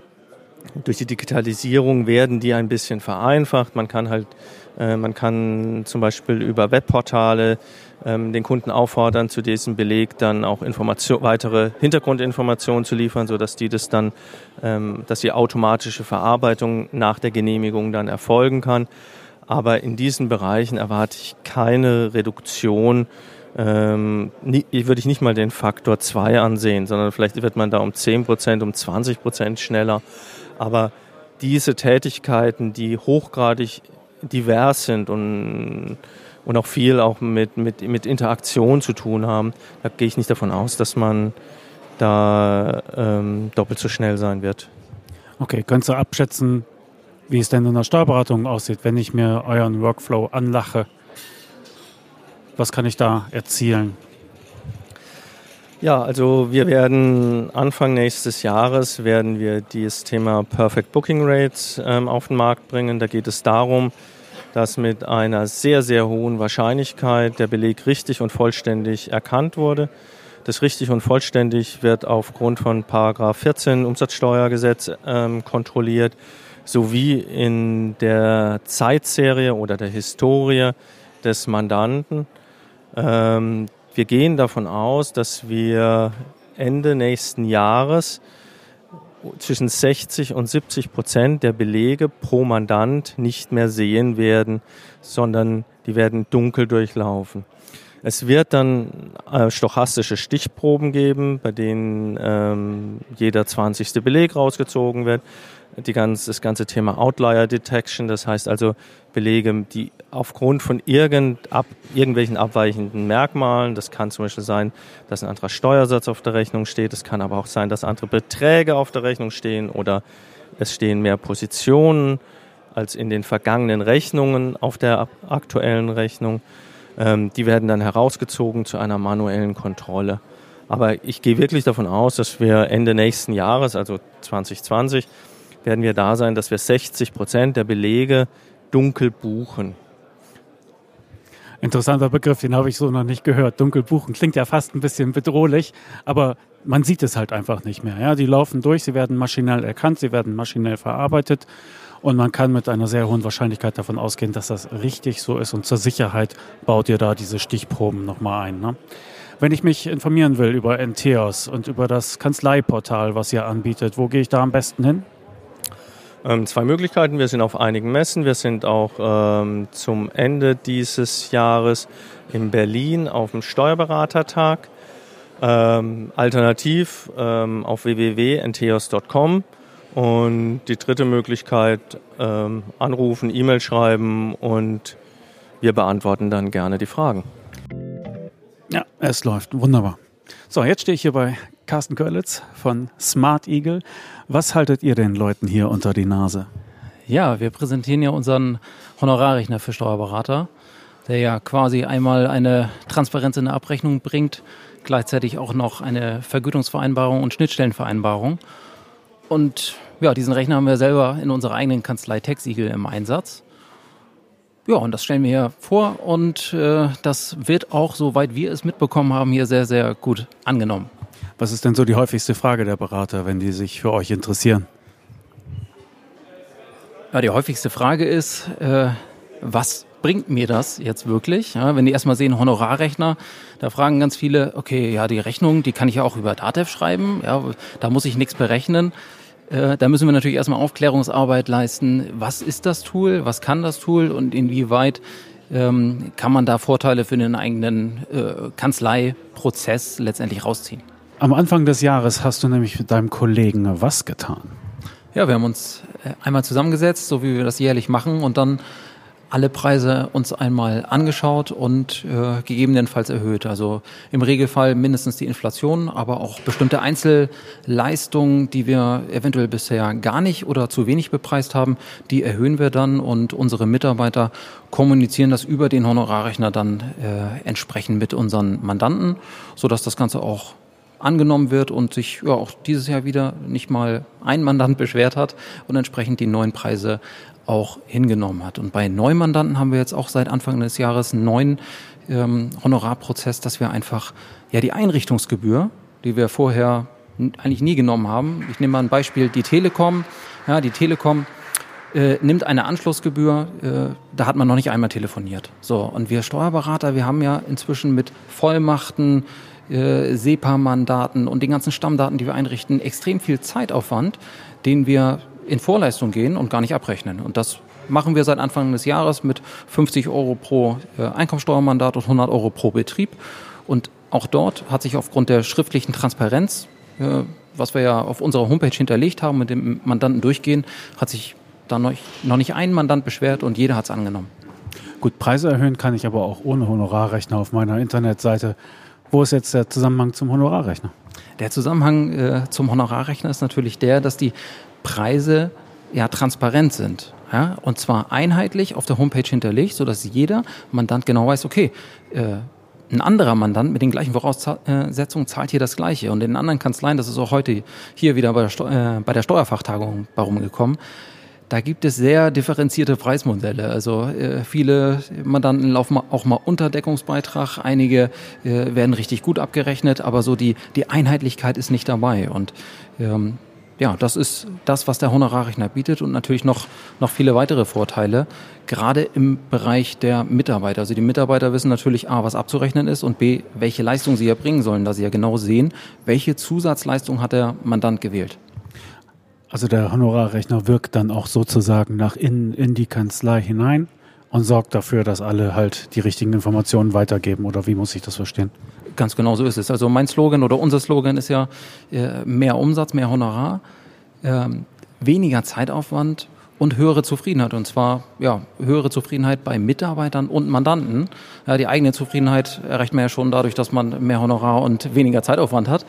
durch die Digitalisierung werden die ein bisschen vereinfacht. Man kann halt, man kann zum Beispiel über Webportale ähm, den Kunden auffordern, zu diesem Beleg dann auch Information, weitere Hintergrundinformationen zu liefern, sodass die das dann, ähm, dass die automatische Verarbeitung nach der Genehmigung dann erfolgen kann. Aber in diesen Bereichen erwarte ich keine Reduktion. Ähm, nie, würde ich nicht mal den Faktor 2 ansehen, sondern vielleicht wird man da um 10 Prozent, um 20 Prozent schneller. Aber diese Tätigkeiten, die hochgradig divers sind und und auch viel auch mit, mit, mit Interaktion zu tun haben. Da gehe ich nicht davon aus, dass man da ähm, doppelt so schnell sein wird.
Okay, kannst du abschätzen, wie es denn in der Steuerberatung aussieht, wenn ich mir euren Workflow anlache? Was kann ich da erzielen?
Ja, also wir werden Anfang nächstes Jahres werden wir dieses Thema Perfect Booking Rates ähm, auf den Markt bringen. Da geht es darum, dass mit einer sehr, sehr hohen Wahrscheinlichkeit der Beleg richtig und vollständig erkannt wurde. Das richtig und vollständig wird aufgrund von Paragraph 14 Umsatzsteuergesetz ähm, kontrolliert, sowie in der Zeitserie oder der Historie des Mandanten. Ähm, wir gehen davon aus, dass wir Ende nächsten Jahres zwischen 60 und 70 Prozent der Belege pro Mandant nicht mehr sehen werden, sondern die werden dunkel durchlaufen. Es wird dann äh, stochastische Stichproben geben, bei denen ähm, jeder 20. Beleg rausgezogen wird die ganz, das ganze Thema Outlier Detection, das heißt also Belege, die aufgrund von irgend, ab, irgendwelchen abweichenden Merkmalen, das kann zum Beispiel sein, dass ein anderer Steuersatz auf der Rechnung steht, es kann aber auch sein, dass andere Beträge auf der Rechnung stehen oder es stehen mehr Positionen als in den vergangenen Rechnungen auf der aktuellen Rechnung. Ähm, die werden dann herausgezogen zu einer manuellen Kontrolle. Aber ich gehe wirklich davon aus, dass wir Ende nächsten Jahres, also 2020, werden wir da sein, dass wir 60 Prozent der Belege dunkel buchen.
Interessanter Begriff, den habe ich so noch nicht gehört. Dunkel buchen klingt ja fast ein bisschen bedrohlich, aber man sieht es halt einfach nicht mehr. Ja, die laufen durch, sie werden maschinell erkannt, sie werden maschinell verarbeitet und man kann mit einer sehr hohen Wahrscheinlichkeit davon ausgehen, dass das richtig so ist und zur Sicherheit baut ihr da diese Stichproben nochmal ein. Ne? Wenn ich mich informieren will über NTEOS und über das Kanzleiportal, was ihr anbietet, wo gehe ich da am besten hin?
Ähm, zwei Möglichkeiten. Wir sind auf einigen Messen. Wir sind auch ähm, zum Ende dieses Jahres in Berlin auf dem Steuerberatertag. Ähm, alternativ ähm, auf www.enteos.com. Und die dritte Möglichkeit, ähm, anrufen, E-Mail schreiben und wir beantworten dann gerne die Fragen.
Ja, es läuft. Wunderbar. So, jetzt stehe ich hier bei Carsten Görlitz von Smart Eagle. Was haltet ihr den Leuten hier unter die Nase?
Ja, wir präsentieren ja unseren Honorarrechner für Steuerberater, der ja quasi einmal eine Transparenz in der Abrechnung bringt, gleichzeitig auch noch eine Vergütungsvereinbarung und Schnittstellenvereinbarung. Und ja, diesen Rechner haben wir selber in unserer eigenen Kanzlei Texigel im Einsatz. Ja, und das stellen wir hier vor und äh, das wird auch, soweit wir es mitbekommen haben, hier sehr, sehr gut angenommen.
Was ist denn so die häufigste Frage der Berater, wenn die sich für euch interessieren?
Ja, die häufigste Frage ist, äh, was bringt mir das jetzt wirklich? Ja, wenn die erstmal sehen, Honorarrechner, da fragen ganz viele, okay, ja, die Rechnung, die kann ich ja auch über Datev schreiben, ja, da muss ich nichts berechnen. Äh, da müssen wir natürlich erstmal Aufklärungsarbeit leisten. Was ist das Tool? Was kann das Tool? Und inwieweit ähm, kann man da Vorteile für den eigenen äh, Kanzleiprozess letztendlich rausziehen?
Am Anfang des Jahres hast du nämlich mit deinem Kollegen was getan?
Ja, wir haben uns äh, einmal zusammengesetzt, so wie wir das jährlich machen, und dann alle Preise uns einmal angeschaut und äh, gegebenenfalls erhöht. Also im Regelfall mindestens die Inflation, aber auch bestimmte Einzelleistungen, die wir eventuell bisher gar nicht oder zu wenig bepreist haben, die erhöhen wir dann und unsere Mitarbeiter kommunizieren das über den Honorarrechner dann äh, entsprechend mit unseren Mandanten, sodass das Ganze auch angenommen wird und sich ja auch dieses Jahr wieder nicht mal ein Mandant beschwert hat und entsprechend die neuen Preise auch hingenommen hat. Und bei Neumandanten haben wir jetzt auch seit Anfang des Jahres einen neuen ähm, Honorarprozess, dass wir einfach ja die Einrichtungsgebühr, die wir vorher eigentlich nie genommen haben. Ich nehme mal ein Beispiel, die Telekom. Ja, die Telekom äh, nimmt eine Anschlussgebühr, äh, da hat man noch nicht einmal telefoniert. So, und wir Steuerberater, wir haben ja inzwischen mit Vollmachten, äh, SEPA-Mandaten und den ganzen Stammdaten, die wir einrichten, extrem viel Zeitaufwand, den wir in Vorleistung gehen und gar nicht abrechnen. Und das machen wir seit Anfang des Jahres mit 50 Euro pro äh, Einkommensteuermandat und 100 Euro pro Betrieb. Und auch dort hat sich aufgrund der schriftlichen Transparenz, äh, was wir ja auf unserer Homepage hinterlegt haben, mit dem Mandanten durchgehen, hat sich da noch, noch nicht ein Mandant beschwert und jeder hat es angenommen.
Gut, Preise erhöhen kann ich aber auch ohne Honorarrechner auf meiner Internetseite. Wo ist jetzt der Zusammenhang zum Honorarrechner?
Der Zusammenhang äh, zum Honorarrechner ist natürlich der, dass die Preise ja transparent sind. Ja, und zwar einheitlich auf der Homepage hinterlegt, sodass jeder Mandant genau weiß, okay, äh, ein anderer Mandant mit den gleichen Voraussetzungen zahlt hier das Gleiche. Und in anderen Kanzleien, das ist auch heute hier wieder bei der, Steu äh, bei der Steuerfachtagung herumgekommen, da gibt es sehr differenzierte Preismodelle. Also äh, viele Mandanten laufen auch mal unter Deckungsbeitrag, einige äh, werden richtig gut abgerechnet, aber so die, die Einheitlichkeit ist nicht dabei. Und ähm, ja, das ist das, was der Honorarrechner bietet und natürlich noch, noch viele weitere Vorteile, gerade im Bereich der Mitarbeiter. Also die Mitarbeiter wissen natürlich A, was abzurechnen ist und B, welche Leistung sie erbringen sollen, da sie ja genau sehen, welche Zusatzleistung hat der Mandant gewählt.
Also der Honorarrechner wirkt dann auch sozusagen nach innen in die Kanzlei hinein und sorgt dafür, dass alle halt die richtigen Informationen weitergeben oder wie muss ich das verstehen?
Ganz genau so ist es. Also mein Slogan oder unser Slogan ist ja äh, mehr Umsatz, mehr Honorar, ähm, weniger Zeitaufwand und höhere Zufriedenheit. Und zwar ja, höhere Zufriedenheit bei Mitarbeitern und Mandanten. Ja, die eigene Zufriedenheit erreicht man ja schon dadurch, dass man mehr Honorar und weniger Zeitaufwand hat.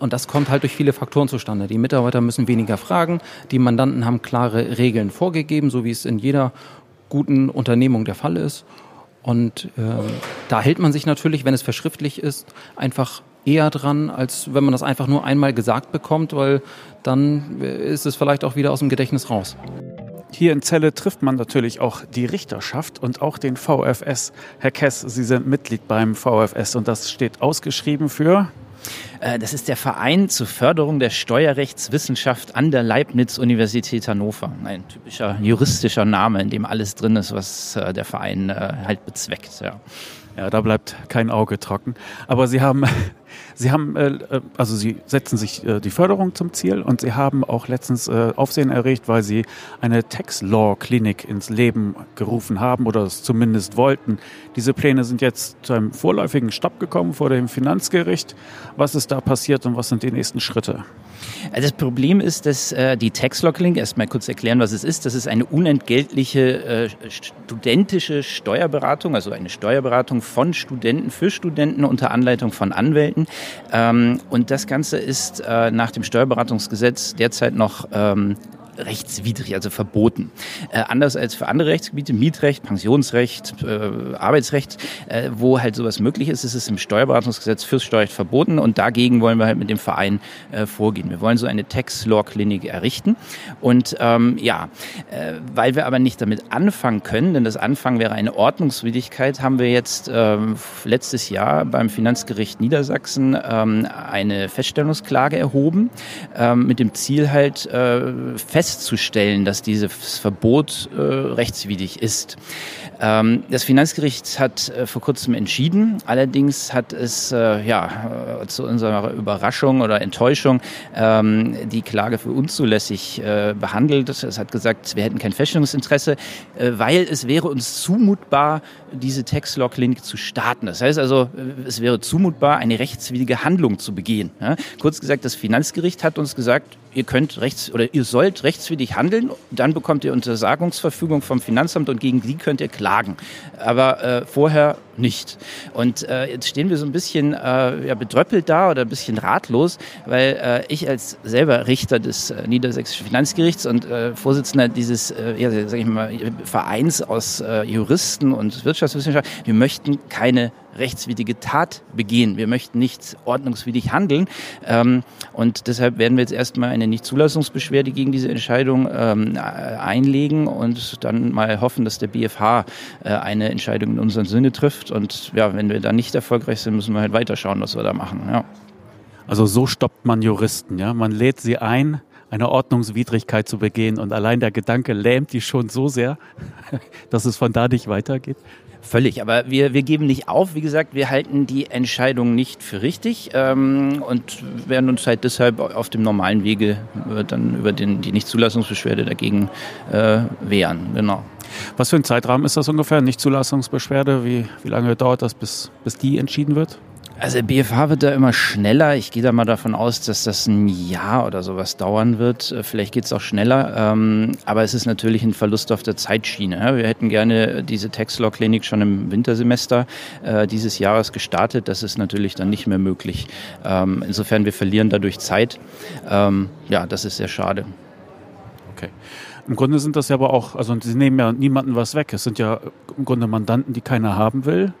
Und das kommt halt durch viele Faktoren zustande. Die Mitarbeiter müssen weniger fragen, die Mandanten haben klare Regeln vorgegeben, so wie es in jeder guten Unternehmung der Fall ist. Und äh, da hält man sich natürlich, wenn es verschriftlich ist, einfach eher dran, als wenn man das einfach nur einmal gesagt bekommt, weil dann ist es vielleicht auch wieder aus dem Gedächtnis raus.
Hier in Celle trifft man natürlich auch die Richterschaft und auch den VfS. Herr Kess, Sie sind Mitglied beim VfS und das steht ausgeschrieben für
äh, das ist der Verein zur Förderung der Steuerrechtswissenschaft an der Leibniz-Universität Hannover. Ein typischer juristischer Name, in dem alles drin ist, was äh, der Verein äh, halt bezweckt. Ja.
Ja, da bleibt kein Auge trocken. Aber Sie haben Sie haben, äh, äh, also Sie setzen sich äh, die Förderung zum Ziel und Sie haben auch letztens äh, Aufsehen erregt, weil Sie eine Tax Law Klinik ins Leben gerufen haben oder es zumindest wollten. Diese Pläne sind jetzt zu einem vorläufigen Stopp gekommen vor dem Finanzgericht. Was ist da passiert und was sind die nächsten Schritte?
Also das Problem ist, dass äh, die Tax-Log-Link, erstmal kurz erklären, was es ist. Das ist eine unentgeltliche äh, studentische Steuerberatung, also eine Steuerberatung von Studenten für Studenten unter Anleitung von Anwälten. Ähm, und das Ganze ist äh, nach dem Steuerberatungsgesetz derzeit noch ähm, rechtswidrig, also verboten. Äh, anders als für andere Rechtsgebiete, Mietrecht, Pensionsrecht, äh, Arbeitsrecht, äh, wo halt sowas möglich ist, ist es im Steuerberatungsgesetz fürs Steuerrecht verboten und dagegen wollen wir halt mit dem Verein äh, vorgehen. Wir wollen so eine Tax Law Klinik errichten und ähm, ja, äh, weil wir aber nicht damit anfangen können, denn das Anfangen wäre eine Ordnungswidrigkeit, haben wir jetzt ähm, letztes Jahr beim Finanzgericht Niedersachsen ähm, eine Feststellungsklage erhoben ähm, mit dem Ziel halt äh, fest festzustellen, dass dieses Verbot äh, rechtswidrig ist. Ähm, das Finanzgericht hat äh, vor kurzem entschieden. Allerdings hat es äh, ja, äh, zu unserer Überraschung oder Enttäuschung ähm, die Klage für unzulässig äh, behandelt. Es hat gesagt, wir hätten kein Feststellungsinteresse, äh, weil es wäre uns zumutbar, diese Textlog-Link zu starten. Das heißt also, es wäre zumutbar, eine rechtswidrige Handlung zu begehen. Ja? Kurz gesagt, das Finanzgericht hat uns gesagt, ihr könnt rechts oder ihr sollt rechtswidrig handeln, dann bekommt ihr Untersagungsverfügung vom Finanzamt und gegen die könnt ihr klagen. Aber äh, vorher nicht. Und äh, jetzt stehen wir so ein bisschen äh, ja, bedröppelt da oder ein bisschen ratlos, weil äh, ich als selber Richter des äh, Niedersächsischen Finanzgerichts und äh, Vorsitzender dieses äh, ja, sag ich mal, Vereins aus äh, Juristen und Wirtschaftswissenschaftlern, wir möchten keine rechtswidrige Tat begehen. Wir möchten nicht ordnungswidrig handeln. Ähm, und deshalb werden wir jetzt erstmal eine Nichtzulassungsbeschwerde gegen diese Entscheidung ähm, einlegen und dann mal hoffen, dass der BFH äh, eine Entscheidung in unserem Sinne trifft. Und ja, wenn wir da nicht erfolgreich sind, müssen wir halt weiterschauen, was wir da machen. Ja.
Also so stoppt man Juristen, ja. Man lädt sie ein, eine Ordnungswidrigkeit zu begehen und allein der Gedanke lähmt die schon so sehr, dass es von da nicht weitergeht.
Völlig, aber wir, wir geben nicht auf. Wie gesagt, wir halten die Entscheidung nicht für richtig ähm, und werden uns halt deshalb auf dem normalen Wege äh, dann über den, die Nichtzulassungsbeschwerde dagegen äh, wehren. Genau.
Was für ein Zeitrahmen ist das ungefähr? Nichtzulassungsbeschwerde? Wie, wie lange dauert das, bis, bis die entschieden wird?
Also BFH wird da immer schneller. Ich gehe da mal davon aus, dass das ein Jahr oder sowas dauern wird. Äh, vielleicht geht es auch schneller. Ähm, aber es ist natürlich ein Verlust auf der Zeitschiene. Wir hätten gerne diese Textlaw-Klinik schon im Wintersemester äh, dieses Jahres gestartet. Das ist natürlich dann nicht mehr möglich. Ähm, insofern, wir verlieren dadurch Zeit. Ähm, ja, das ist sehr schade.
Okay. Im Grunde sind das ja aber auch, also sie nehmen ja niemanden was weg. Es sind ja im Grunde Mandanten, die keiner haben will.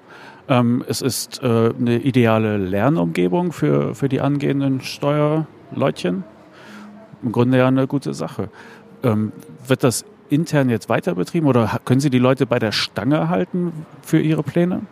Ähm, es ist äh, eine ideale Lernumgebung für, für die angehenden Steuerleutchen. Im Grunde ja eine gute Sache. Ähm, wird das intern jetzt weiter betrieben oder können Sie die Leute bei der Stange halten für Ihre Pläne?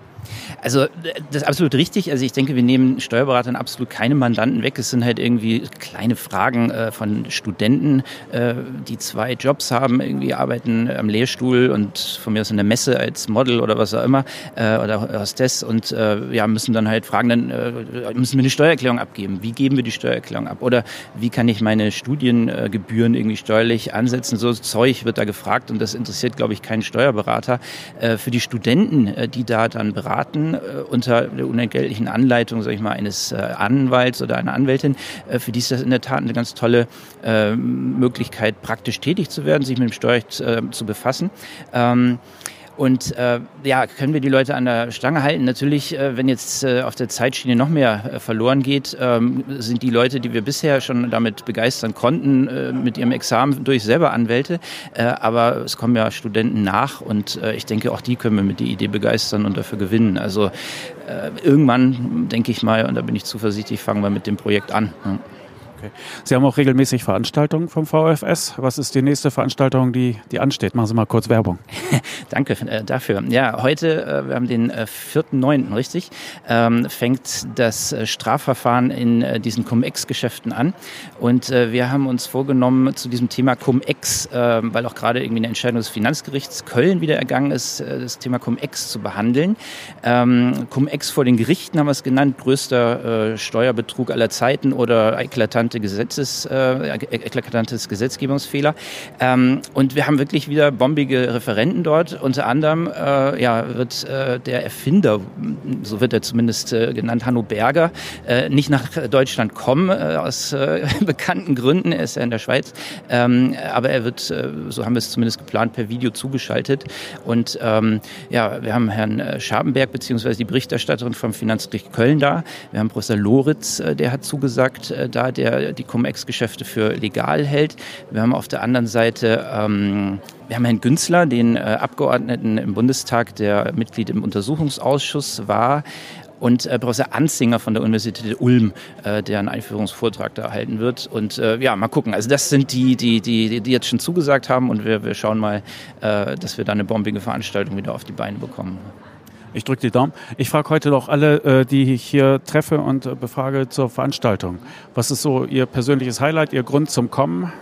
Also das ist absolut richtig. Also ich denke, wir nehmen Steuerberatern absolut keine Mandanten weg. Es sind halt irgendwie kleine Fragen äh, von Studenten, äh, die zwei Jobs haben, irgendwie arbeiten am Lehrstuhl und von mir aus in der Messe als Model oder was auch immer äh, oder Hostess und äh, ja, müssen dann halt fragen, dann äh, müssen wir eine Steuererklärung abgeben. Wie geben wir die Steuererklärung ab? Oder wie kann ich meine Studiengebühren irgendwie steuerlich ansetzen? So Zeug wird da gefragt und das interessiert, glaube ich, keinen Steuerberater. Äh, für die Studenten, die da dann beraten, beraten äh, unter der unentgeltlichen Anleitung, sage ich mal, eines äh, Anwalts oder einer Anwältin. Äh, für die ist das in der Tat eine ganz tolle Möglichkeit, praktisch tätig zu werden, sich mit dem Steuerrecht zu befassen. Ähm, und äh, ja, können wir die Leute an der Stange halten? Natürlich, äh, wenn jetzt äh, auf der Zeitschiene noch mehr äh, verloren geht, ähm, sind die Leute, die wir bisher schon damit begeistern konnten, äh, mit ihrem Examen durch selber Anwälte. Äh, aber es kommen ja Studenten nach und äh, ich denke, auch die können wir mit der Idee begeistern und dafür gewinnen. Also äh, irgendwann, denke ich mal, und da bin ich zuversichtlich, fangen wir mit dem Projekt an. Ja.
Okay. Sie haben auch regelmäßig Veranstaltungen vom VfS. Was ist die nächste Veranstaltung, die, die ansteht? Machen Sie mal kurz Werbung.
Danke äh, dafür. Ja, heute, äh, wir haben den äh, 4.9., richtig, ähm, fängt das äh, Strafverfahren in äh, diesen Cum-Ex-Geschäften an. Und äh, wir haben uns vorgenommen, zu diesem Thema Cum-Ex, äh, weil auch gerade irgendwie eine Entscheidung des Finanzgerichts Köln wieder ergangen ist, äh, das Thema Cum-Ex zu behandeln. Ähm, Cum-Ex vor den Gerichten haben wir es genannt, größter äh, Steuerbetrug aller Zeiten oder eklatant eklatante Gesetzes, äh, eklatantes Gesetzgebungsfehler. Ähm, und wir haben wirklich wieder bombige Referenten dort. Unter anderem äh, ja, wird äh, der Erfinder, so wird er zumindest äh, genannt, Hanno Berger, äh, nicht nach Deutschland kommen, äh, aus äh, bekannten Gründen. Er ist ja in der Schweiz. Ähm, aber er wird, äh, so haben wir es zumindest geplant, per Video zugeschaltet. Und ähm, ja, wir haben Herrn äh, Schabenberg beziehungsweise die Berichterstatterin vom Finanzgericht Köln da. Wir haben Professor Loritz, äh, der hat zugesagt, äh, da der die Cum-Ex-Geschäfte für legal hält. Wir haben auf der anderen Seite ähm, wir haben Herrn Günzler, den äh, Abgeordneten im Bundestag, der Mitglied im Untersuchungsausschuss war, und äh, Professor Anzinger von der Universität Ulm, äh, der einen Einführungsvortrag da halten wird. Und äh, ja, mal gucken. Also das sind die, die, die, die jetzt schon zugesagt haben und wir, wir schauen mal, äh, dass wir da eine bombige Veranstaltung wieder auf die Beine bekommen.
Ich drücke die Daumen. Ich frage heute noch alle, äh, die ich hier treffe und äh, befrage zur Veranstaltung. Was ist so Ihr persönliches Highlight, Ihr Grund zum Kommen?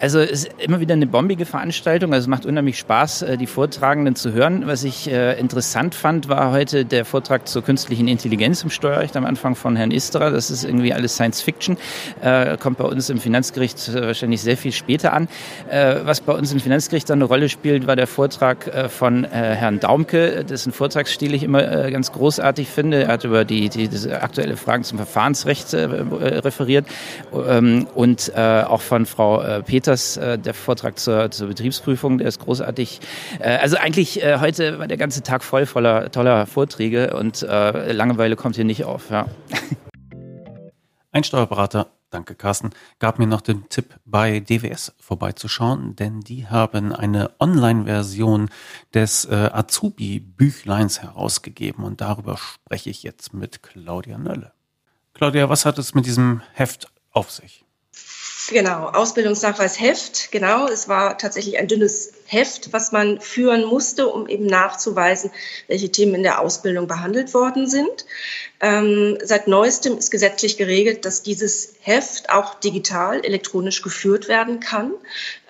Also es ist immer wieder eine bombige Veranstaltung. Also es macht unheimlich Spaß, äh, die Vortragenden zu hören. Was ich äh, interessant fand, war heute der Vortrag zur künstlichen Intelligenz im Steuerrecht am Anfang von Herrn Isterer. Das ist irgendwie alles Science Fiction. Äh, kommt bei uns im Finanzgericht äh, wahrscheinlich sehr viel später an. Äh, was bei uns im Finanzgericht dann eine Rolle spielt, war der Vortrag äh, von Herrn Daumke, dessen Vortragsstil ich immer ganz großartig finde. Er hat über die, die, die aktuelle Fragen zum Verfahrensrecht referiert ähm, und auch von Frau Peters der Vortrag zur, zur Betriebsprüfung, der ist großartig. also eigentlich heute war der ganze Tag voll voller toller Vorträge und Langeweile kommt hier nicht auf. Ja.
Ein Steuerberater, danke Carsten, gab mir noch den Tipp, bei DWS vorbeizuschauen, denn die haben eine Online-Version des äh, Azubi-Büchleins herausgegeben und darüber spreche ich jetzt mit Claudia Nölle. Claudia, was hat es mit diesem Heft auf sich?
Genau, Ausbildungsnachweis Heft, genau. Es war tatsächlich ein dünnes Heft, was man führen musste, um eben nachzuweisen, welche Themen in der Ausbildung behandelt worden sind. Ähm, seit neuestem ist gesetzlich geregelt, dass dieses Heft auch digital, elektronisch geführt werden kann.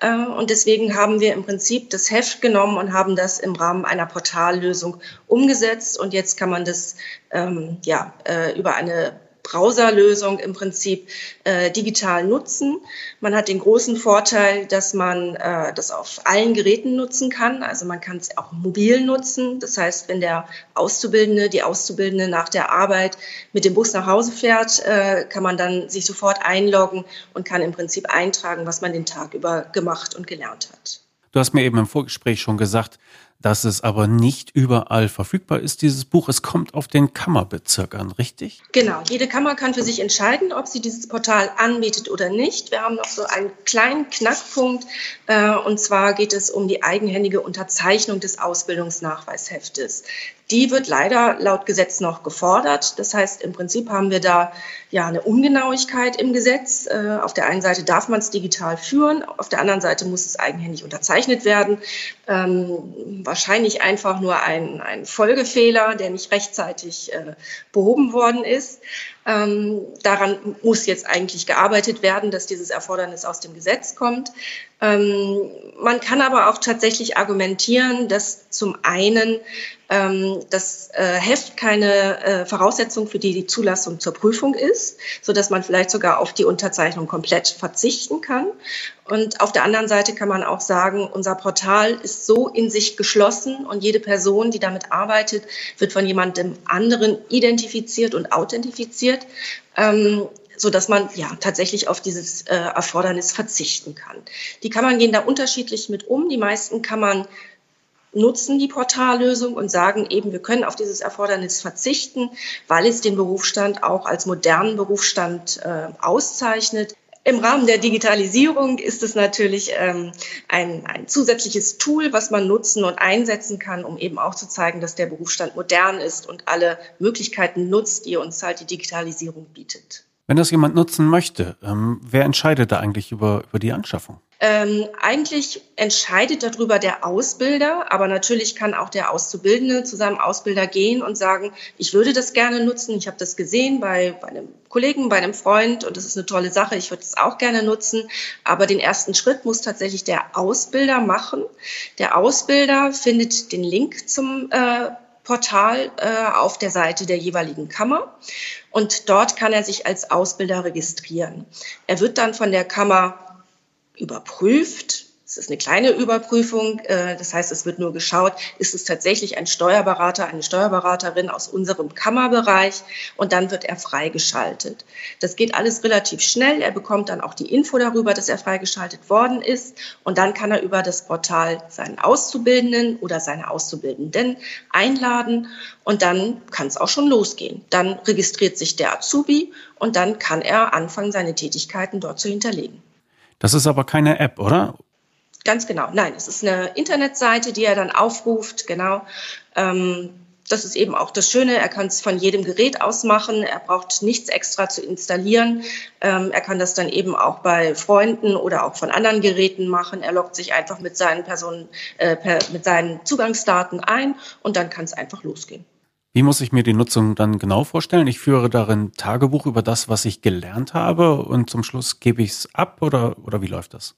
Äh, und deswegen haben wir im Prinzip das Heft genommen und haben das im Rahmen einer Portallösung umgesetzt. Und jetzt kann man das ähm, ja, äh, über eine Browserlösung im Prinzip äh, digital nutzen. Man hat den großen Vorteil, dass man äh, das auf allen Geräten nutzen kann. Also man kann es auch mobil nutzen. Das heißt, wenn der Auszubildende, die Auszubildende nach der Arbeit mit dem Bus nach Hause fährt, äh, kann man dann sich sofort einloggen und kann im Prinzip eintragen, was man den Tag über gemacht und gelernt hat.
Du hast mir eben im Vorgespräch schon gesagt, dass es aber nicht überall verfügbar ist, dieses Buch. Es kommt auf den Kammerbezirk an, richtig?
Genau, jede Kammer kann für sich entscheiden, ob sie dieses Portal anbietet oder nicht. Wir haben noch so einen kleinen Knackpunkt, äh, und zwar geht es um die eigenhändige Unterzeichnung des Ausbildungsnachweisheftes. Die wird leider laut Gesetz noch gefordert. Das heißt, im Prinzip haben wir da ja eine Ungenauigkeit im Gesetz. Äh, auf der einen Seite darf man es digital führen, auf der anderen Seite muss es eigenhändig unterzeichnet werden. Ähm, wahrscheinlich einfach nur ein, ein Folgefehler, der nicht rechtzeitig äh, behoben worden ist. Ähm, daran muss jetzt eigentlich gearbeitet werden, dass dieses Erfordernis aus dem Gesetz kommt. Ähm, man kann aber auch tatsächlich argumentieren, dass zum einen ähm, das äh, Heft keine äh, Voraussetzung für die, die Zulassung zur Prüfung ist, so dass man vielleicht sogar auf die Unterzeichnung komplett verzichten kann. Und auf der anderen Seite kann man auch sagen, unser Portal ist so in sich geschlossen und jede Person, die damit arbeitet, wird von jemandem anderen identifiziert und authentifiziert. Ähm, so dass man ja tatsächlich auf dieses äh, Erfordernis verzichten kann. Die Kammern gehen da unterschiedlich mit um. Die meisten Kammern nutzen die Portallösung und sagen eben, wir können auf dieses Erfordernis verzichten, weil es den Berufsstand auch als modernen Berufsstand äh, auszeichnet. Im Rahmen der Digitalisierung ist es natürlich ähm, ein, ein zusätzliches Tool, was man nutzen und einsetzen kann, um eben auch zu zeigen, dass der Berufsstand modern ist und alle Möglichkeiten nutzt, die uns halt die Digitalisierung bietet.
Wenn das jemand nutzen möchte, ähm, wer entscheidet da eigentlich über, über die Anschaffung?
Ähm, eigentlich entscheidet darüber der Ausbilder, aber natürlich kann auch der Auszubildende zu seinem Ausbilder gehen und sagen, ich würde das gerne nutzen, ich habe das gesehen bei, bei einem Kollegen, bei einem Freund und das ist eine tolle Sache, ich würde es auch gerne nutzen. Aber den ersten Schritt muss tatsächlich der Ausbilder machen. Der Ausbilder findet den Link zum äh, Portal äh, auf der Seite der jeweiligen Kammer und dort kann er sich als Ausbilder registrieren. Er wird dann von der Kammer überprüft, es ist eine kleine Überprüfung. Äh, das heißt, es wird nur geschaut, ist es tatsächlich ein Steuerberater, eine Steuerberaterin aus unserem Kammerbereich und dann wird er freigeschaltet. Das geht alles relativ schnell. Er bekommt dann auch die Info darüber, dass er freigeschaltet worden ist und dann kann er über das Portal seinen Auszubildenden oder seine Auszubildenden einladen und dann kann es auch schon losgehen. Dann registriert sich der Azubi und dann kann er anfangen, seine Tätigkeiten dort zu hinterlegen.
Das ist aber keine App, oder?
Ganz genau. Nein, es ist eine Internetseite, die er dann aufruft. Genau. Ähm, das ist eben auch das Schöne. Er kann es von jedem Gerät aus machen. Er braucht nichts extra zu installieren. Ähm, er kann das dann eben auch bei Freunden oder auch von anderen Geräten machen. Er loggt sich einfach mit seinen Personen, äh, per, mit seinen Zugangsdaten ein und dann kann es einfach losgehen.
Wie muss ich mir die Nutzung dann genau vorstellen? Ich führe darin Tagebuch über das, was ich gelernt habe und zum Schluss gebe ich es ab oder, oder wie läuft das?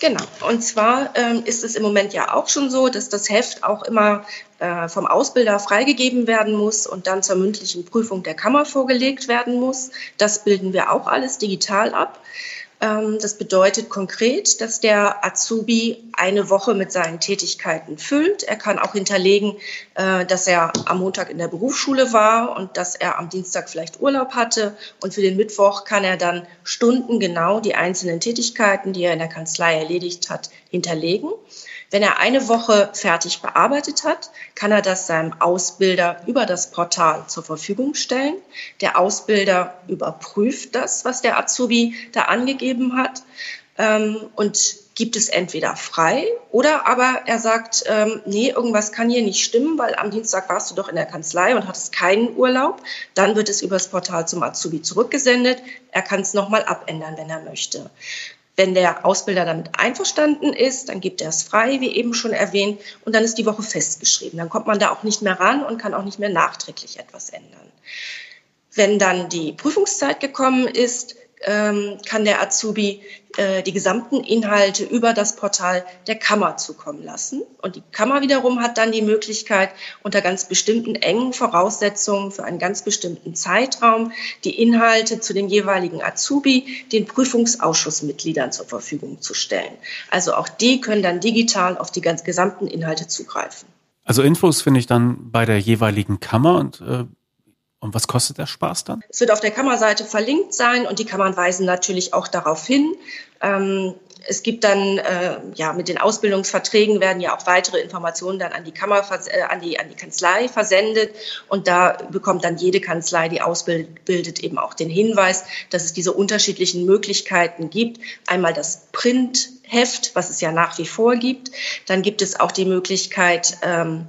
Genau. Und zwar ähm, ist es im Moment ja auch schon so, dass das Heft auch immer äh, vom Ausbilder freigegeben werden muss und dann zur mündlichen Prüfung der Kammer vorgelegt werden muss. Das bilden wir auch alles digital ab. Ähm, das bedeutet konkret, dass der Azubi eine Woche mit seinen Tätigkeiten füllt. Er kann auch hinterlegen, äh, dass er am Montag in der Berufsschule war und dass er am Dienstag vielleicht Urlaub hatte. Und für den Mittwoch kann er dann stundengenau die einzelnen Tätigkeiten, die er in der Kanzlei erledigt hat, hinterlegen. Wenn er eine Woche fertig bearbeitet hat, kann er das seinem Ausbilder über das Portal zur Verfügung stellen. Der Ausbilder überprüft das, was der Azubi da angegeben hat ähm, und gibt es entweder frei oder aber er sagt, ähm, nee, irgendwas kann hier nicht stimmen, weil am Dienstag warst du doch in der Kanzlei und hattest keinen Urlaub. Dann wird es übers Portal zum Azubi zurückgesendet. Er kann es nochmal abändern, wenn er möchte. Wenn der Ausbilder damit einverstanden ist, dann gibt er es frei, wie eben schon erwähnt, und dann ist die Woche festgeschrieben. Dann kommt man da auch nicht mehr ran und kann auch nicht mehr nachträglich etwas ändern. Wenn dann die Prüfungszeit gekommen ist, ähm, kann der Azubi äh, die gesamten Inhalte über das Portal der Kammer zukommen lassen. Und die Kammer wiederum hat dann die Möglichkeit, unter ganz bestimmten engen Voraussetzungen für einen ganz bestimmten Zeitraum die Inhalte zu dem jeweiligen Azubi den Prüfungsausschussmitgliedern zur Verfügung zu stellen. Also auch die können dann digital auf die ganz gesamten Inhalte zugreifen.
Also Infos finde ich dann bei der jeweiligen Kammer und äh, und was kostet der Spaß dann?
Es wird auf der Kammerseite verlinkt sein und die Kammern weisen natürlich auch darauf hin. Ähm, es gibt dann, äh, ja, mit den Ausbildungsverträgen werden ja auch weitere Informationen dann an die Kammer, äh, an die, an die Kanzlei versendet. Und da bekommt dann jede Kanzlei, die ausbildet, eben auch den Hinweis, dass es diese unterschiedlichen Möglichkeiten gibt. Einmal das Print, Heft, was es ja nach wie vor gibt. Dann gibt es auch die Möglichkeit, ähm,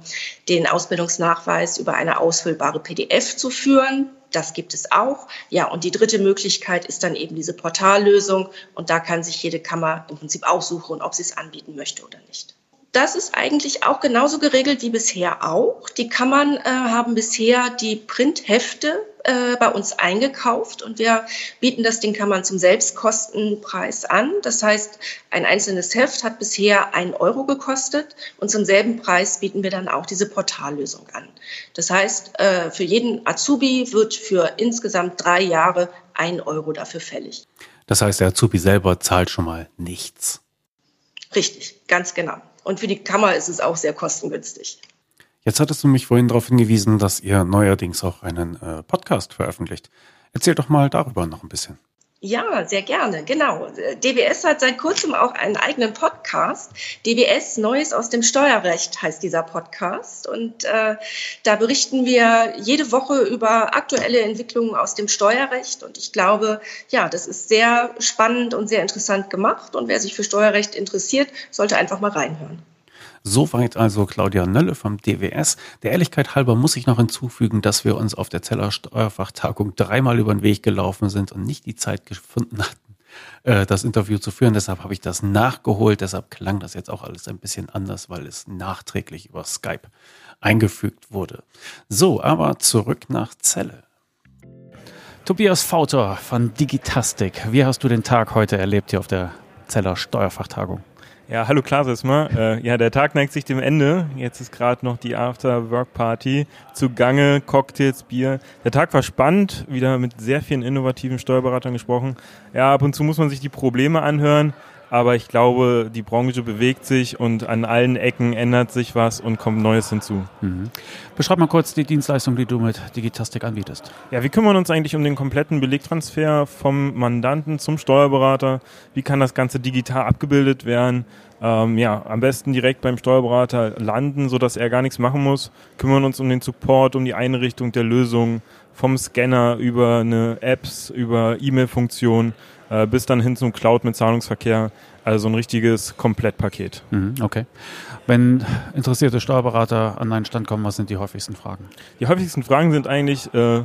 den Ausbildungsnachweis über eine ausfüllbare PDF zu führen. Das gibt es auch. Ja, und die dritte Möglichkeit ist dann eben diese Portallösung. Und da kann sich jede Kammer im Prinzip aussuchen, ob sie es anbieten möchte oder nicht. Das ist eigentlich auch genauso geregelt wie bisher auch. Die Kammern äh, haben bisher die Printhefte äh, bei uns eingekauft und wir bieten das den Kammern zum Selbstkostenpreis an. Das heißt, ein einzelnes Heft hat bisher ein Euro gekostet und zum selben Preis bieten wir dann auch diese Portallösung an. Das heißt, äh, für jeden Azubi wird für insgesamt drei Jahre ein Euro dafür fällig.
Das heißt, der Azubi selber zahlt schon mal nichts.
Richtig, ganz genau. Und für die Kammer ist es auch sehr kostengünstig.
Jetzt hattest du mich vorhin darauf hingewiesen, dass ihr neuerdings auch einen äh, Podcast veröffentlicht. Erzähl doch mal darüber noch ein bisschen.
Ja, sehr gerne, genau. DBS hat seit kurzem auch einen eigenen Podcast. DBS Neues aus dem Steuerrecht heißt dieser Podcast. Und äh, da berichten wir jede Woche über aktuelle Entwicklungen aus dem Steuerrecht. Und ich glaube, ja, das ist sehr spannend und sehr interessant gemacht. Und wer sich für Steuerrecht interessiert, sollte einfach mal reinhören.
Soweit also Claudia Nölle vom DWS. Der Ehrlichkeit halber muss ich noch hinzufügen, dass wir uns auf der Zeller Steuerfachtagung dreimal über den Weg gelaufen sind und nicht die Zeit gefunden hatten, äh, das Interview zu führen. Deshalb habe ich das nachgeholt. Deshalb klang das jetzt auch alles ein bisschen anders, weil es nachträglich über Skype eingefügt wurde. So, aber zurück nach Celle. Tobias Fauter von Digitastik. Wie hast du den Tag heute erlebt hier auf der Zeller Steuerfachtagung?
Ja, hallo Klaas erstmal. Äh, ja, der Tag neigt sich dem Ende. Jetzt ist gerade noch die After-Work-Party zugange, Cocktails, Bier. Der Tag war spannend, wieder mit sehr vielen innovativen Steuerberatern gesprochen. Ja, ab und zu muss man sich die Probleme anhören. Aber ich glaube, die Branche bewegt sich und an allen Ecken ändert sich was und kommt Neues hinzu.
Mhm. Beschreib mal kurz die Dienstleistung, die du mit Digitastik anbietest.
Ja, wir kümmern uns eigentlich um den kompletten Belegtransfer vom Mandanten zum Steuerberater. Wie kann das Ganze digital abgebildet werden? Ähm, ja, am besten direkt beim Steuerberater landen, sodass er gar nichts machen muss. Kümmern uns um den Support, um die Einrichtung der Lösung, vom Scanner über eine Apps, über E-Mail-Funktion äh, bis dann hin zum Cloud mit Zahlungsverkehr. Also ein richtiges Komplettpaket.
Mhm, okay. Wenn interessierte Steuerberater an einen Stand kommen, was sind die häufigsten Fragen?
Die häufigsten Fragen sind eigentlich, äh,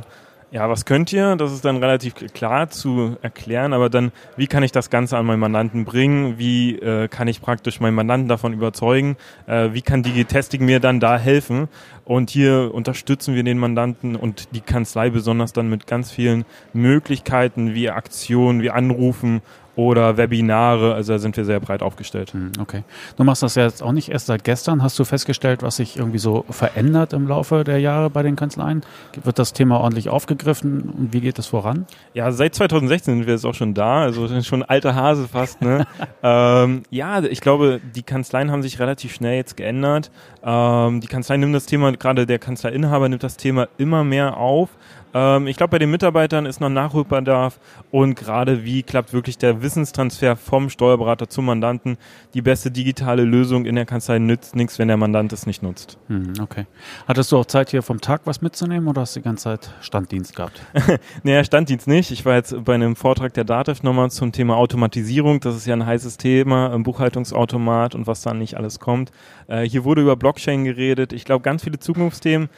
ja, was könnt ihr? Das ist dann relativ klar zu erklären, aber dann, wie kann ich das Ganze an meinen Mandanten bringen? Wie äh, kann ich praktisch meinen Mandanten davon überzeugen? Äh, wie kann Digitesting mir dann da helfen? Und hier unterstützen wir den Mandanten und die Kanzlei besonders dann mit ganz vielen Möglichkeiten wie Aktionen, wie Anrufen oder Webinare. Also da sind wir sehr breit aufgestellt.
Hm, okay. Du machst das ja jetzt auch nicht erst seit gestern. Hast du festgestellt, was sich irgendwie so verändert im Laufe der Jahre bei den Kanzleien? Wird das Thema ordentlich aufgegriffen und wie geht es voran?
Ja, seit 2016 sind wir jetzt auch schon da. Also schon alter Hase fast. Ne? ähm, ja, ich glaube, die Kanzleien haben sich relativ schnell jetzt geändert. Ähm, die Kanzlei nimmt das Thema, gerade der Kanzleiinhaber nimmt das Thema immer mehr auf. Ähm, ich glaube, bei den Mitarbeitern ist noch Nachholbedarf und gerade wie klappt wirklich der Wissenstransfer vom Steuerberater zum Mandanten. Die beste digitale Lösung in der Kanzlei nützt nichts, wenn der Mandant es nicht nutzt.
Hm, okay. Hattest du auch Zeit hier vom Tag was mitzunehmen oder hast du die ganze Zeit Standdienst gehabt?
naja, Standdienst nicht. Ich war jetzt bei einem Vortrag der DATEV nochmal zum Thema Automatisierung. Das ist ja ein heißes Thema, ein Buchhaltungsautomat und was da nicht alles kommt. Äh, hier wurde über Blockchain geredet. Ich glaube, ganz viele Zukunftsthemen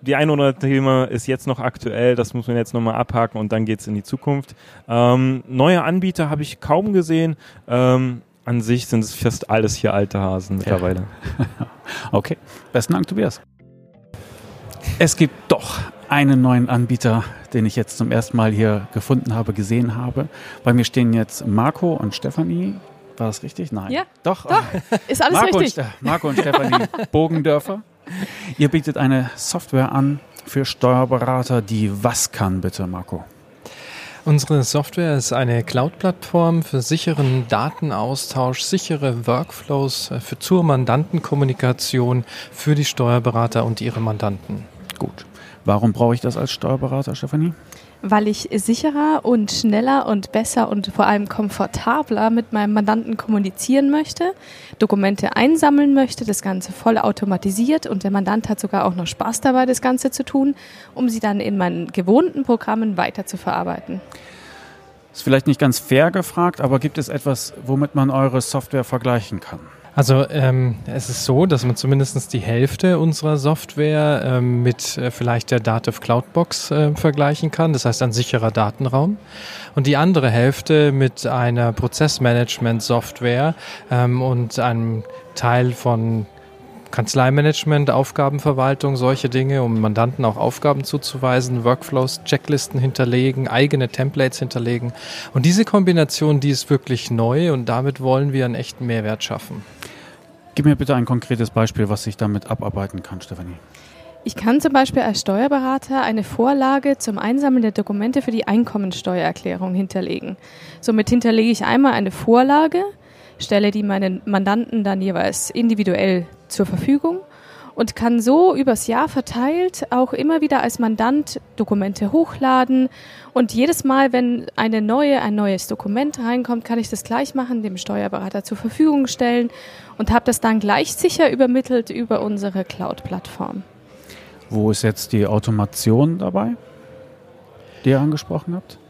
die ein oder andere Thema ist jetzt noch aktuell, das muss man jetzt nochmal abhaken und dann geht es in die Zukunft. Ähm, neue Anbieter habe ich kaum gesehen. Ähm, an sich sind es fast alles hier alte Hasen mittlerweile.
Ja. okay, besten Dank, Tobias. Es gibt doch einen neuen Anbieter, den ich jetzt zum ersten Mal hier gefunden habe, gesehen habe. Bei mir stehen jetzt Marco und Stefanie. War das richtig? Nein.
Ja.
Doch.
Doch. Ist alles
Marco
richtig.
Und Marco und Stefanie Bogendörfer. Ihr bietet eine Software an für Steuerberater, die was kann, bitte, Marco?
Unsere Software ist eine Cloud-Plattform für sicheren Datenaustausch, sichere Workflows äh, für zur Mandantenkommunikation für die Steuerberater und ihre Mandanten.
Gut. Warum brauche ich das als Steuerberater, Stefanie?
Weil ich sicherer und schneller und besser und vor allem komfortabler mit meinem Mandanten kommunizieren möchte, Dokumente einsammeln möchte, das Ganze voll automatisiert und der Mandant hat sogar auch noch Spaß dabei, das Ganze zu tun, um sie dann in meinen gewohnten Programmen weiter zu verarbeiten.
Ist vielleicht nicht ganz fair gefragt, aber gibt es etwas, womit man eure Software vergleichen kann?
Also ähm, es ist so, dass man zumindest die Hälfte unserer Software ähm, mit äh, vielleicht der Dativ Cloudbox äh, vergleichen kann, das heißt ein sicherer Datenraum. Und die andere Hälfte mit einer Prozessmanagement-Software ähm, und einem Teil von Kanzleimanagement, Aufgabenverwaltung, solche Dinge, um Mandanten auch Aufgaben zuzuweisen, Workflows, Checklisten hinterlegen, eigene Templates hinterlegen. Und diese Kombination, die ist wirklich neu und damit wollen wir einen echten Mehrwert schaffen.
Gib mir bitte ein konkretes Beispiel, was ich damit abarbeiten kann, Stefanie.
Ich kann zum Beispiel als Steuerberater eine Vorlage zum Einsammeln der Dokumente für die Einkommensteuererklärung hinterlegen. Somit hinterlege ich einmal eine Vorlage, stelle die meinen Mandanten dann jeweils individuell zur Verfügung und kann so übers Jahr verteilt auch immer wieder als Mandant Dokumente hochladen. Und jedes Mal, wenn eine neue, ein neues Dokument reinkommt, kann ich das gleich machen, dem Steuerberater zur Verfügung stellen und habe das dann gleich sicher übermittelt über unsere Cloud-Plattform.
Wo ist jetzt die Automation dabei, die ihr angesprochen habt?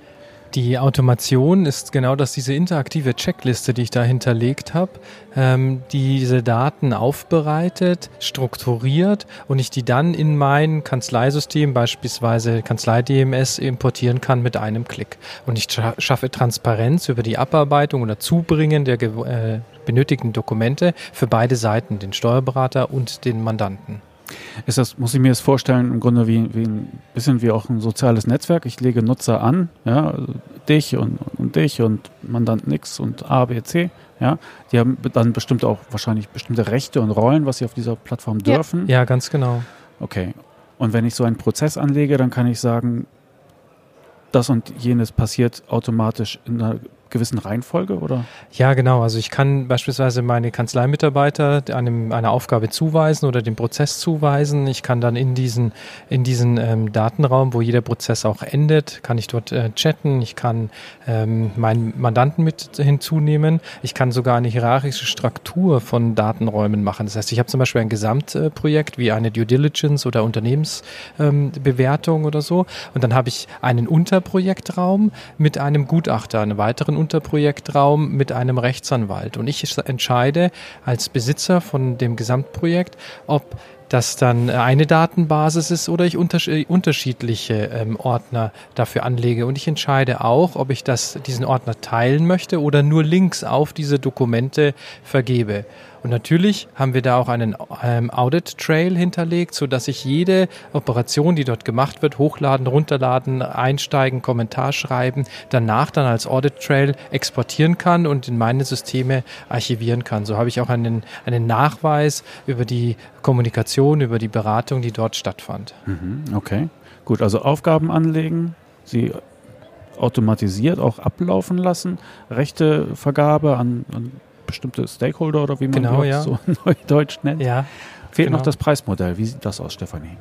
Die Automation ist genau das, diese interaktive Checkliste, die ich da hinterlegt habe, ähm, diese Daten aufbereitet, strukturiert und ich die dann in mein Kanzleisystem, beispielsweise Kanzlei-DMS, importieren kann mit einem Klick. Und ich scha schaffe Transparenz über die Abarbeitung oder Zubringen der äh, benötigten Dokumente für beide Seiten, den Steuerberater und den Mandanten.
Ist das, muss ich mir das vorstellen, im Grunde wie, wie ein bisschen wie auch ein soziales Netzwerk. Ich lege Nutzer an, ja, dich und, und dich und Mandant X und A, B, C, ja. Die haben dann bestimmt auch wahrscheinlich bestimmte Rechte und Rollen, was sie auf dieser Plattform dürfen.
Ja, ja ganz genau.
Okay. Und wenn ich so einen Prozess anlege, dann kann ich sagen, das und jenes passiert automatisch in einer gewissen Reihenfolge oder?
Ja, genau. Also ich kann beispielsweise meine Kanzleimitarbeiter einem, eine Aufgabe zuweisen oder den Prozess zuweisen. Ich kann dann in diesen, in diesen ähm, Datenraum, wo jeder Prozess auch endet, kann ich dort äh, chatten. Ich kann ähm, meinen Mandanten mit hinzunehmen. Ich kann sogar eine hierarchische Struktur von Datenräumen machen. Das heißt, ich habe zum Beispiel ein Gesamtprojekt wie eine Due Diligence oder Unternehmensbewertung ähm, oder so. Und dann habe ich einen Unterprojektraum mit einem Gutachter, einen weiteren Unterprojektraum mit einem Rechtsanwalt. Und ich entscheide als Besitzer von dem Gesamtprojekt, ob das dann eine Datenbasis ist oder ich äh, unterschiedliche ähm, Ordner dafür anlege. Und ich entscheide auch, ob ich das, diesen Ordner teilen möchte oder nur Links auf diese Dokumente vergebe. Und natürlich haben wir da auch einen ähm, Audit Trail hinterlegt, so dass ich jede Operation, die dort gemacht wird, hochladen, runterladen, einsteigen, Kommentar schreiben, danach dann als Audit Trail exportieren kann und in meine Systeme archivieren kann. So habe ich auch einen, einen Nachweis über die Kommunikation, über die Beratung, die dort stattfand.
Mhm, okay, gut. Also Aufgaben anlegen, sie automatisiert auch ablaufen lassen, Rechtevergabe an, an bestimmte Stakeholder oder wie man
genau, ja.
so neudeutsch nennt.
Ja,
Fehlt
genau.
noch das Preismodell. Wie sieht das aus, Stefanie?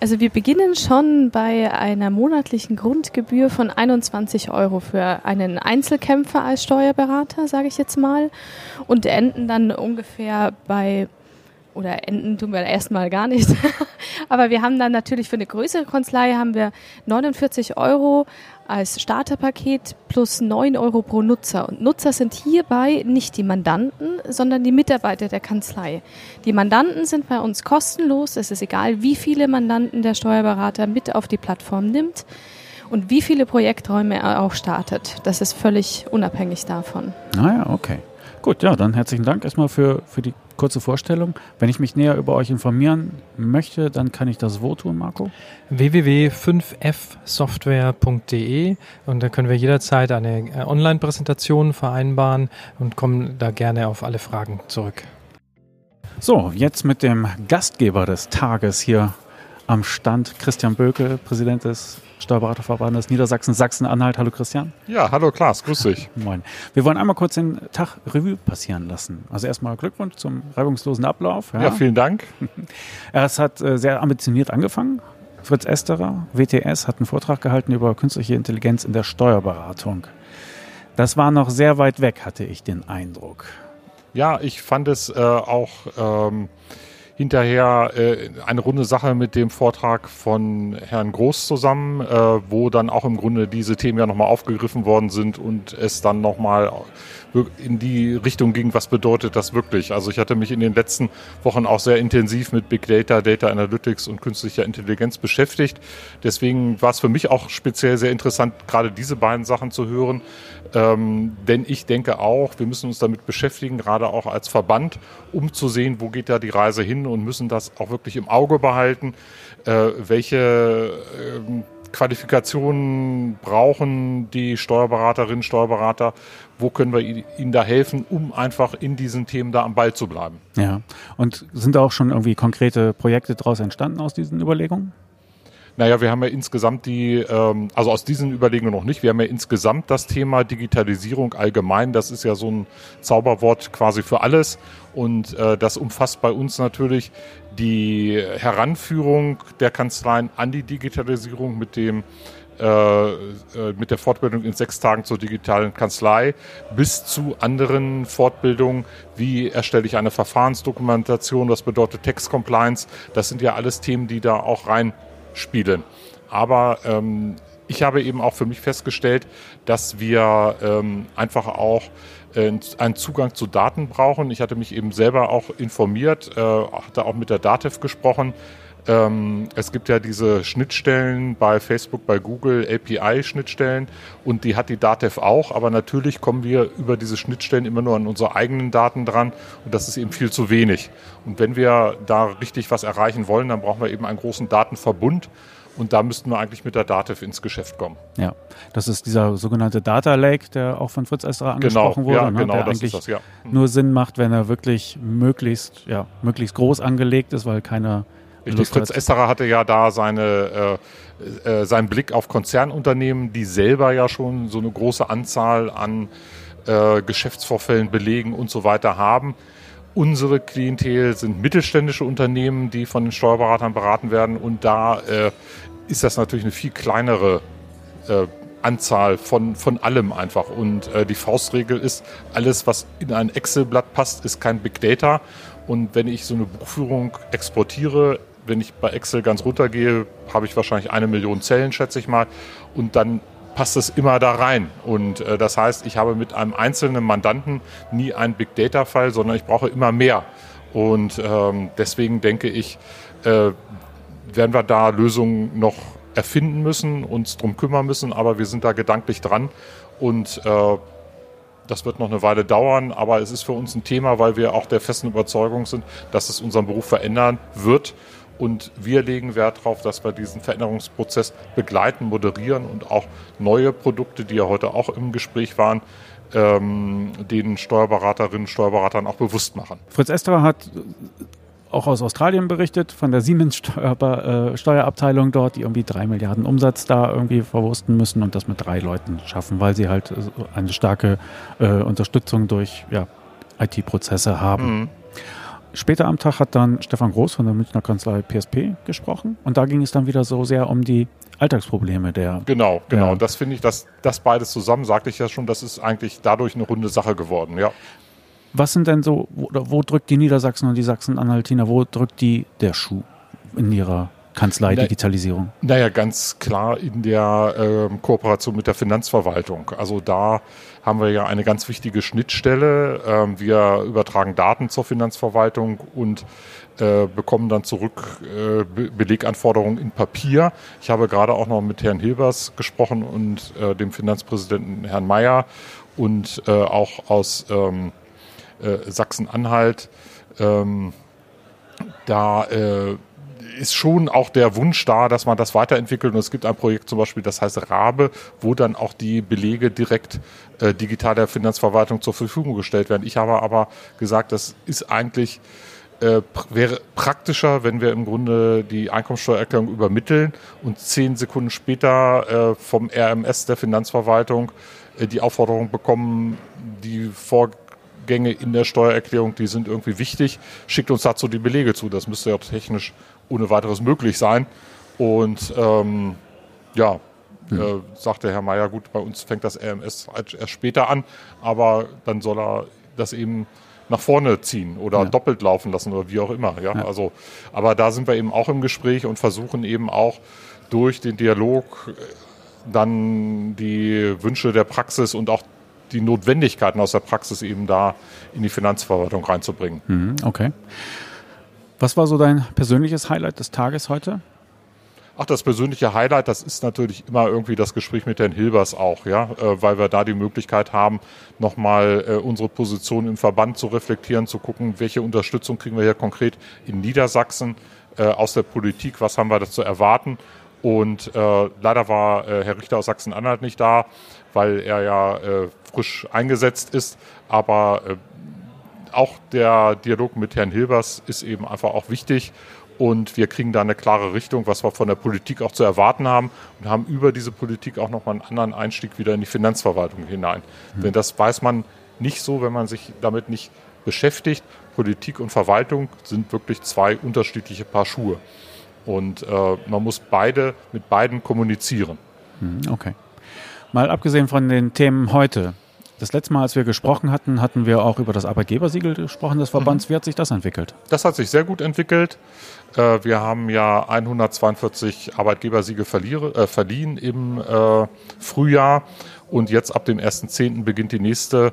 Also wir beginnen schon bei einer monatlichen Grundgebühr von 21 Euro für einen Einzelkämpfer als Steuerberater, sage ich jetzt mal, und enden dann ungefähr bei oder enden tun wir erstmal gar nicht. Aber wir haben dann natürlich für eine größere Kanzlei haben wir 49 Euro als Starterpaket plus 9 Euro pro Nutzer. Und Nutzer sind hierbei nicht die Mandanten, sondern die Mitarbeiter der Kanzlei. Die Mandanten sind bei uns kostenlos. Es ist egal, wie viele Mandanten der Steuerberater mit auf die Plattform nimmt und wie viele Projekträume er auch startet. Das ist völlig unabhängig davon.
Naja, okay. Gut, ja, dann herzlichen Dank erstmal für, für die kurze Vorstellung. Wenn ich mich näher über euch informieren möchte, dann kann ich das wo tun, Marco?
www.5fsoftware.de und da können wir jederzeit eine äh, Online-Präsentation vereinbaren und kommen da gerne auf alle Fragen zurück.
So, jetzt mit dem Gastgeber des Tages hier am Stand, Christian Böke, Präsident des Steuerberaterverbandes Niedersachsen, Sachsen-Anhalt. Hallo Christian.
Ja, hallo Klaas, grüß dich.
Moin. Wir wollen einmal kurz den Tag Revue passieren lassen. Also erstmal Glückwunsch zum reibungslosen Ablauf.
Ja, vielen Dank.
Es hat äh, sehr ambitioniert angefangen. Fritz Esterer, WTS, hat einen Vortrag gehalten über künstliche Intelligenz in der Steuerberatung. Das war noch sehr weit weg, hatte ich den Eindruck.
Ja, ich fand es äh, auch ähm, hinterher äh, eine runde Sache mit dem Vortrag von Herrn Groß zusammen, äh, wo dann auch im Grunde diese Themen ja nochmal aufgegriffen worden sind und es dann nochmal in die Richtung ging, was bedeutet das wirklich. Also ich hatte mich in den letzten Wochen auch sehr intensiv mit Big Data, Data Analytics und künstlicher Intelligenz beschäftigt. Deswegen war es für mich auch speziell sehr interessant, gerade diese beiden Sachen zu hören. Ähm, denn ich denke auch, wir müssen uns damit beschäftigen, gerade auch als Verband, um zu sehen, wo geht da die Reise hin und müssen das auch wirklich im Auge behalten, äh, welche äh, Qualifikationen brauchen die Steuerberaterinnen, Steuerberater? Wo können wir ihnen da helfen, um einfach in diesen Themen da am Ball zu bleiben?
Ja. Und sind da auch schon irgendwie konkrete Projekte daraus entstanden aus diesen Überlegungen?
Naja, wir haben ja insgesamt die, ähm, also aus diesen Überlegungen noch nicht, wir haben ja insgesamt das Thema Digitalisierung allgemein, das ist ja so ein Zauberwort quasi für alles und äh, das umfasst bei uns natürlich die Heranführung der Kanzleien an die Digitalisierung mit dem mit der Fortbildung in sechs Tagen zur digitalen Kanzlei bis zu anderen Fortbildungen, wie erstelle ich eine Verfahrensdokumentation, was bedeutet Text Compliance. Das sind ja alles Themen, die da auch reinspielen. Aber ähm, ich habe eben auch für mich festgestellt, dass wir ähm, einfach auch äh, einen Zugang zu Daten brauchen. Ich hatte mich eben selber auch informiert, äh, hatte auch mit der DATEV gesprochen. Ähm, es gibt ja diese Schnittstellen bei Facebook, bei Google, API-Schnittstellen und die hat die DATEV auch, aber natürlich kommen wir über diese Schnittstellen immer nur an unsere eigenen Daten dran und das ist eben viel zu wenig. Und wenn wir da richtig was erreichen wollen, dann brauchen wir eben einen großen Datenverbund und da müssten wir eigentlich mit der Datev ins Geschäft kommen.
Ja, das ist dieser sogenannte Data Lake, der auch von Fritz Esterer angesprochen
genau,
wurde,
ja,
ne?
genau,
der
das
eigentlich
ist das, ja.
nur Sinn macht, wenn er wirklich möglichst, ja, möglichst groß angelegt ist, weil keiner
Richtig, Fritz
hat.
Esterer hatte ja da seine, äh, äh, seinen Blick auf Konzernunternehmen, die selber ja schon so eine große Anzahl an äh, Geschäftsvorfällen belegen und so weiter haben. Unsere Klientel sind mittelständische Unternehmen, die von den Steuerberatern beraten werden und da äh, ist das natürlich eine viel kleinere äh, Anzahl von, von allem einfach. Und äh, die Faustregel ist, alles, was in ein Excel-Blatt passt, ist kein Big Data. Und wenn ich so eine Buchführung exportiere, wenn ich bei Excel ganz runtergehe, habe ich wahrscheinlich eine Million Zellen, schätze ich mal. Und dann passt es immer da rein. Und äh, das heißt, ich habe mit einem einzelnen Mandanten nie einen Big Data-Fall, sondern ich brauche immer mehr. Und ähm, deswegen denke ich, äh, werden wir da Lösungen noch erfinden müssen, uns drum kümmern müssen, aber wir sind da gedanklich dran und äh, das wird noch eine Weile dauern, aber es ist für uns ein Thema, weil wir auch der festen Überzeugung sind, dass es unseren Beruf verändern wird. Und wir legen Wert darauf, dass wir diesen Veränderungsprozess begleiten, moderieren und auch neue Produkte, die ja heute auch im Gespräch waren, ähm, den Steuerberaterinnen und Steuerberatern auch bewusst machen.
Fritz Esterer hat auch aus Australien berichtet, von der Siemens Steuer, äh, Steuerabteilung dort, die irgendwie drei Milliarden Umsatz da irgendwie verwursten müssen und das mit drei Leuten schaffen, weil sie halt eine starke äh, Unterstützung durch ja, IT-Prozesse haben. Mhm. Später am Tag hat dann Stefan Groß von der Münchner Kanzlei PSP gesprochen und da ging es dann wieder so sehr um die Alltagsprobleme der.
Genau, genau. Und das finde ich, dass das beides zusammen, sagte ich ja schon, das ist eigentlich dadurch eine runde Sache geworden, ja.
Was sind denn so, wo, wo drückt die Niedersachsen und die Sachsen-Anhaltiner, wo drückt die der Schuh in ihrer Kanzlei Digitalisierung?
Naja, ganz klar in der äh, Kooperation mit der Finanzverwaltung. Also da haben wir ja eine ganz wichtige Schnittstelle. Ähm, wir übertragen Daten zur Finanzverwaltung und äh, bekommen dann zurück äh, Be Beleganforderungen in Papier. Ich habe gerade auch noch mit Herrn Hilbers gesprochen und äh, dem Finanzpräsidenten Herrn Mayer und äh, auch aus ähm, äh, Sachsen-Anhalt. Ähm, da ist schon auch der Wunsch da, dass man das weiterentwickelt. Und es gibt ein Projekt zum Beispiel, das heißt Rabe, wo dann auch die Belege direkt äh, digital der Finanzverwaltung zur Verfügung gestellt werden. Ich habe aber gesagt, das ist eigentlich äh, wäre praktischer, wenn wir im Grunde die Einkommensteuererklärung übermitteln und zehn Sekunden später äh, vom RMS der Finanzverwaltung äh, die Aufforderung bekommen, die vor Gänge in der Steuererklärung, die sind irgendwie wichtig. Schickt uns dazu die Belege zu. Das müsste ja technisch ohne weiteres möglich sein. Und ähm, ja, mhm. äh, sagte Herr Mayer, gut, bei uns fängt das RMS halt erst später an, aber dann soll er das eben nach vorne ziehen oder ja. doppelt laufen lassen oder wie auch immer. Ja? ja? Also, aber da sind wir eben auch im Gespräch und versuchen eben auch durch den Dialog äh, dann die Wünsche der Praxis und auch die Notwendigkeiten aus der Praxis eben da in die Finanzverwaltung reinzubringen.
Mhm, okay. Was war so dein persönliches Highlight des Tages heute?
Ach, das persönliche Highlight, das ist natürlich immer irgendwie das Gespräch mit Herrn Hilbers auch, ja, äh, weil wir da die Möglichkeit haben, nochmal äh, unsere Position im Verband zu reflektieren, zu gucken, welche Unterstützung kriegen wir hier konkret in Niedersachsen äh, aus der Politik, was haben wir da zu erwarten. Und äh, leider war äh, Herr Richter aus Sachsen-Anhalt nicht da, weil er ja äh, frisch eingesetzt ist. Aber auch der Dialog mit Herrn Hilbers ist eben einfach auch wichtig. Und wir kriegen da eine klare Richtung, was wir von der Politik auch zu erwarten haben und haben über diese Politik auch nochmal einen anderen Einstieg wieder in die Finanzverwaltung hinein. Mhm. Denn das weiß man nicht so, wenn man sich damit nicht beschäftigt. Politik und Verwaltung sind wirklich zwei unterschiedliche Paar Schuhe. Und äh, man muss beide mit beiden kommunizieren.
Mhm, okay. Mal abgesehen von den Themen heute. Das letzte Mal, als wir gesprochen hatten, hatten wir auch über das Arbeitgebersiegel gesprochen des Verbands. Mhm. Wie hat sich das entwickelt?
Das hat sich sehr gut entwickelt. Äh, wir haben ja 142 Arbeitgebersiegel äh, verliehen im äh, Frühjahr und jetzt ab dem 1.10. beginnt die nächste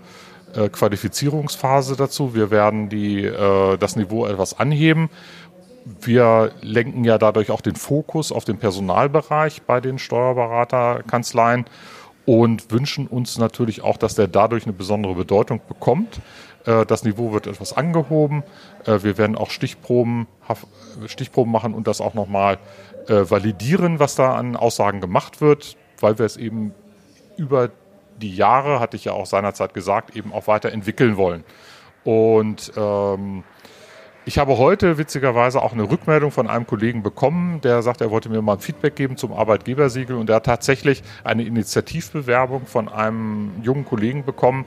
Qualifizierungsphase dazu. Wir werden die, das Niveau etwas anheben. Wir lenken ja dadurch auch den Fokus auf den Personalbereich bei den Steuerberaterkanzleien und wünschen uns natürlich auch, dass der dadurch eine besondere Bedeutung bekommt. Äh, das Niveau wird etwas angehoben. Äh, wir werden auch Stichproben, Stichproben machen und das auch nochmal äh, validieren, was da an Aussagen gemacht wird, weil wir es eben über die Jahre, hatte ich ja auch seinerzeit gesagt, eben auch weiterentwickeln wollen. Und ähm, ich habe heute witzigerweise auch eine Rückmeldung von einem Kollegen bekommen, der sagt, er wollte mir mal ein Feedback geben zum Arbeitgebersiegel und er hat tatsächlich eine Initiativbewerbung von einem jungen Kollegen bekommen,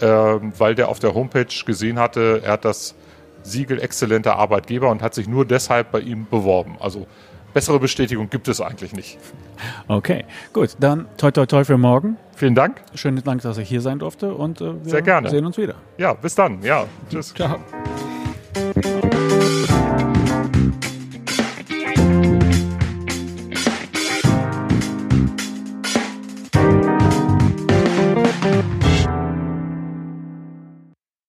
äh, weil der auf der Homepage gesehen hatte, er hat das Siegel exzellenter Arbeitgeber und hat sich nur deshalb bei ihm beworben. Also bessere Bestätigung gibt es eigentlich nicht.
Okay, gut, dann toi toi toi für morgen.
Vielen Dank.
Schönen Dank, dass ich hier sein durfte und äh, wir
Sehr gerne.
sehen uns wieder.
Ja, bis dann. Ja, tschüss. Ciao.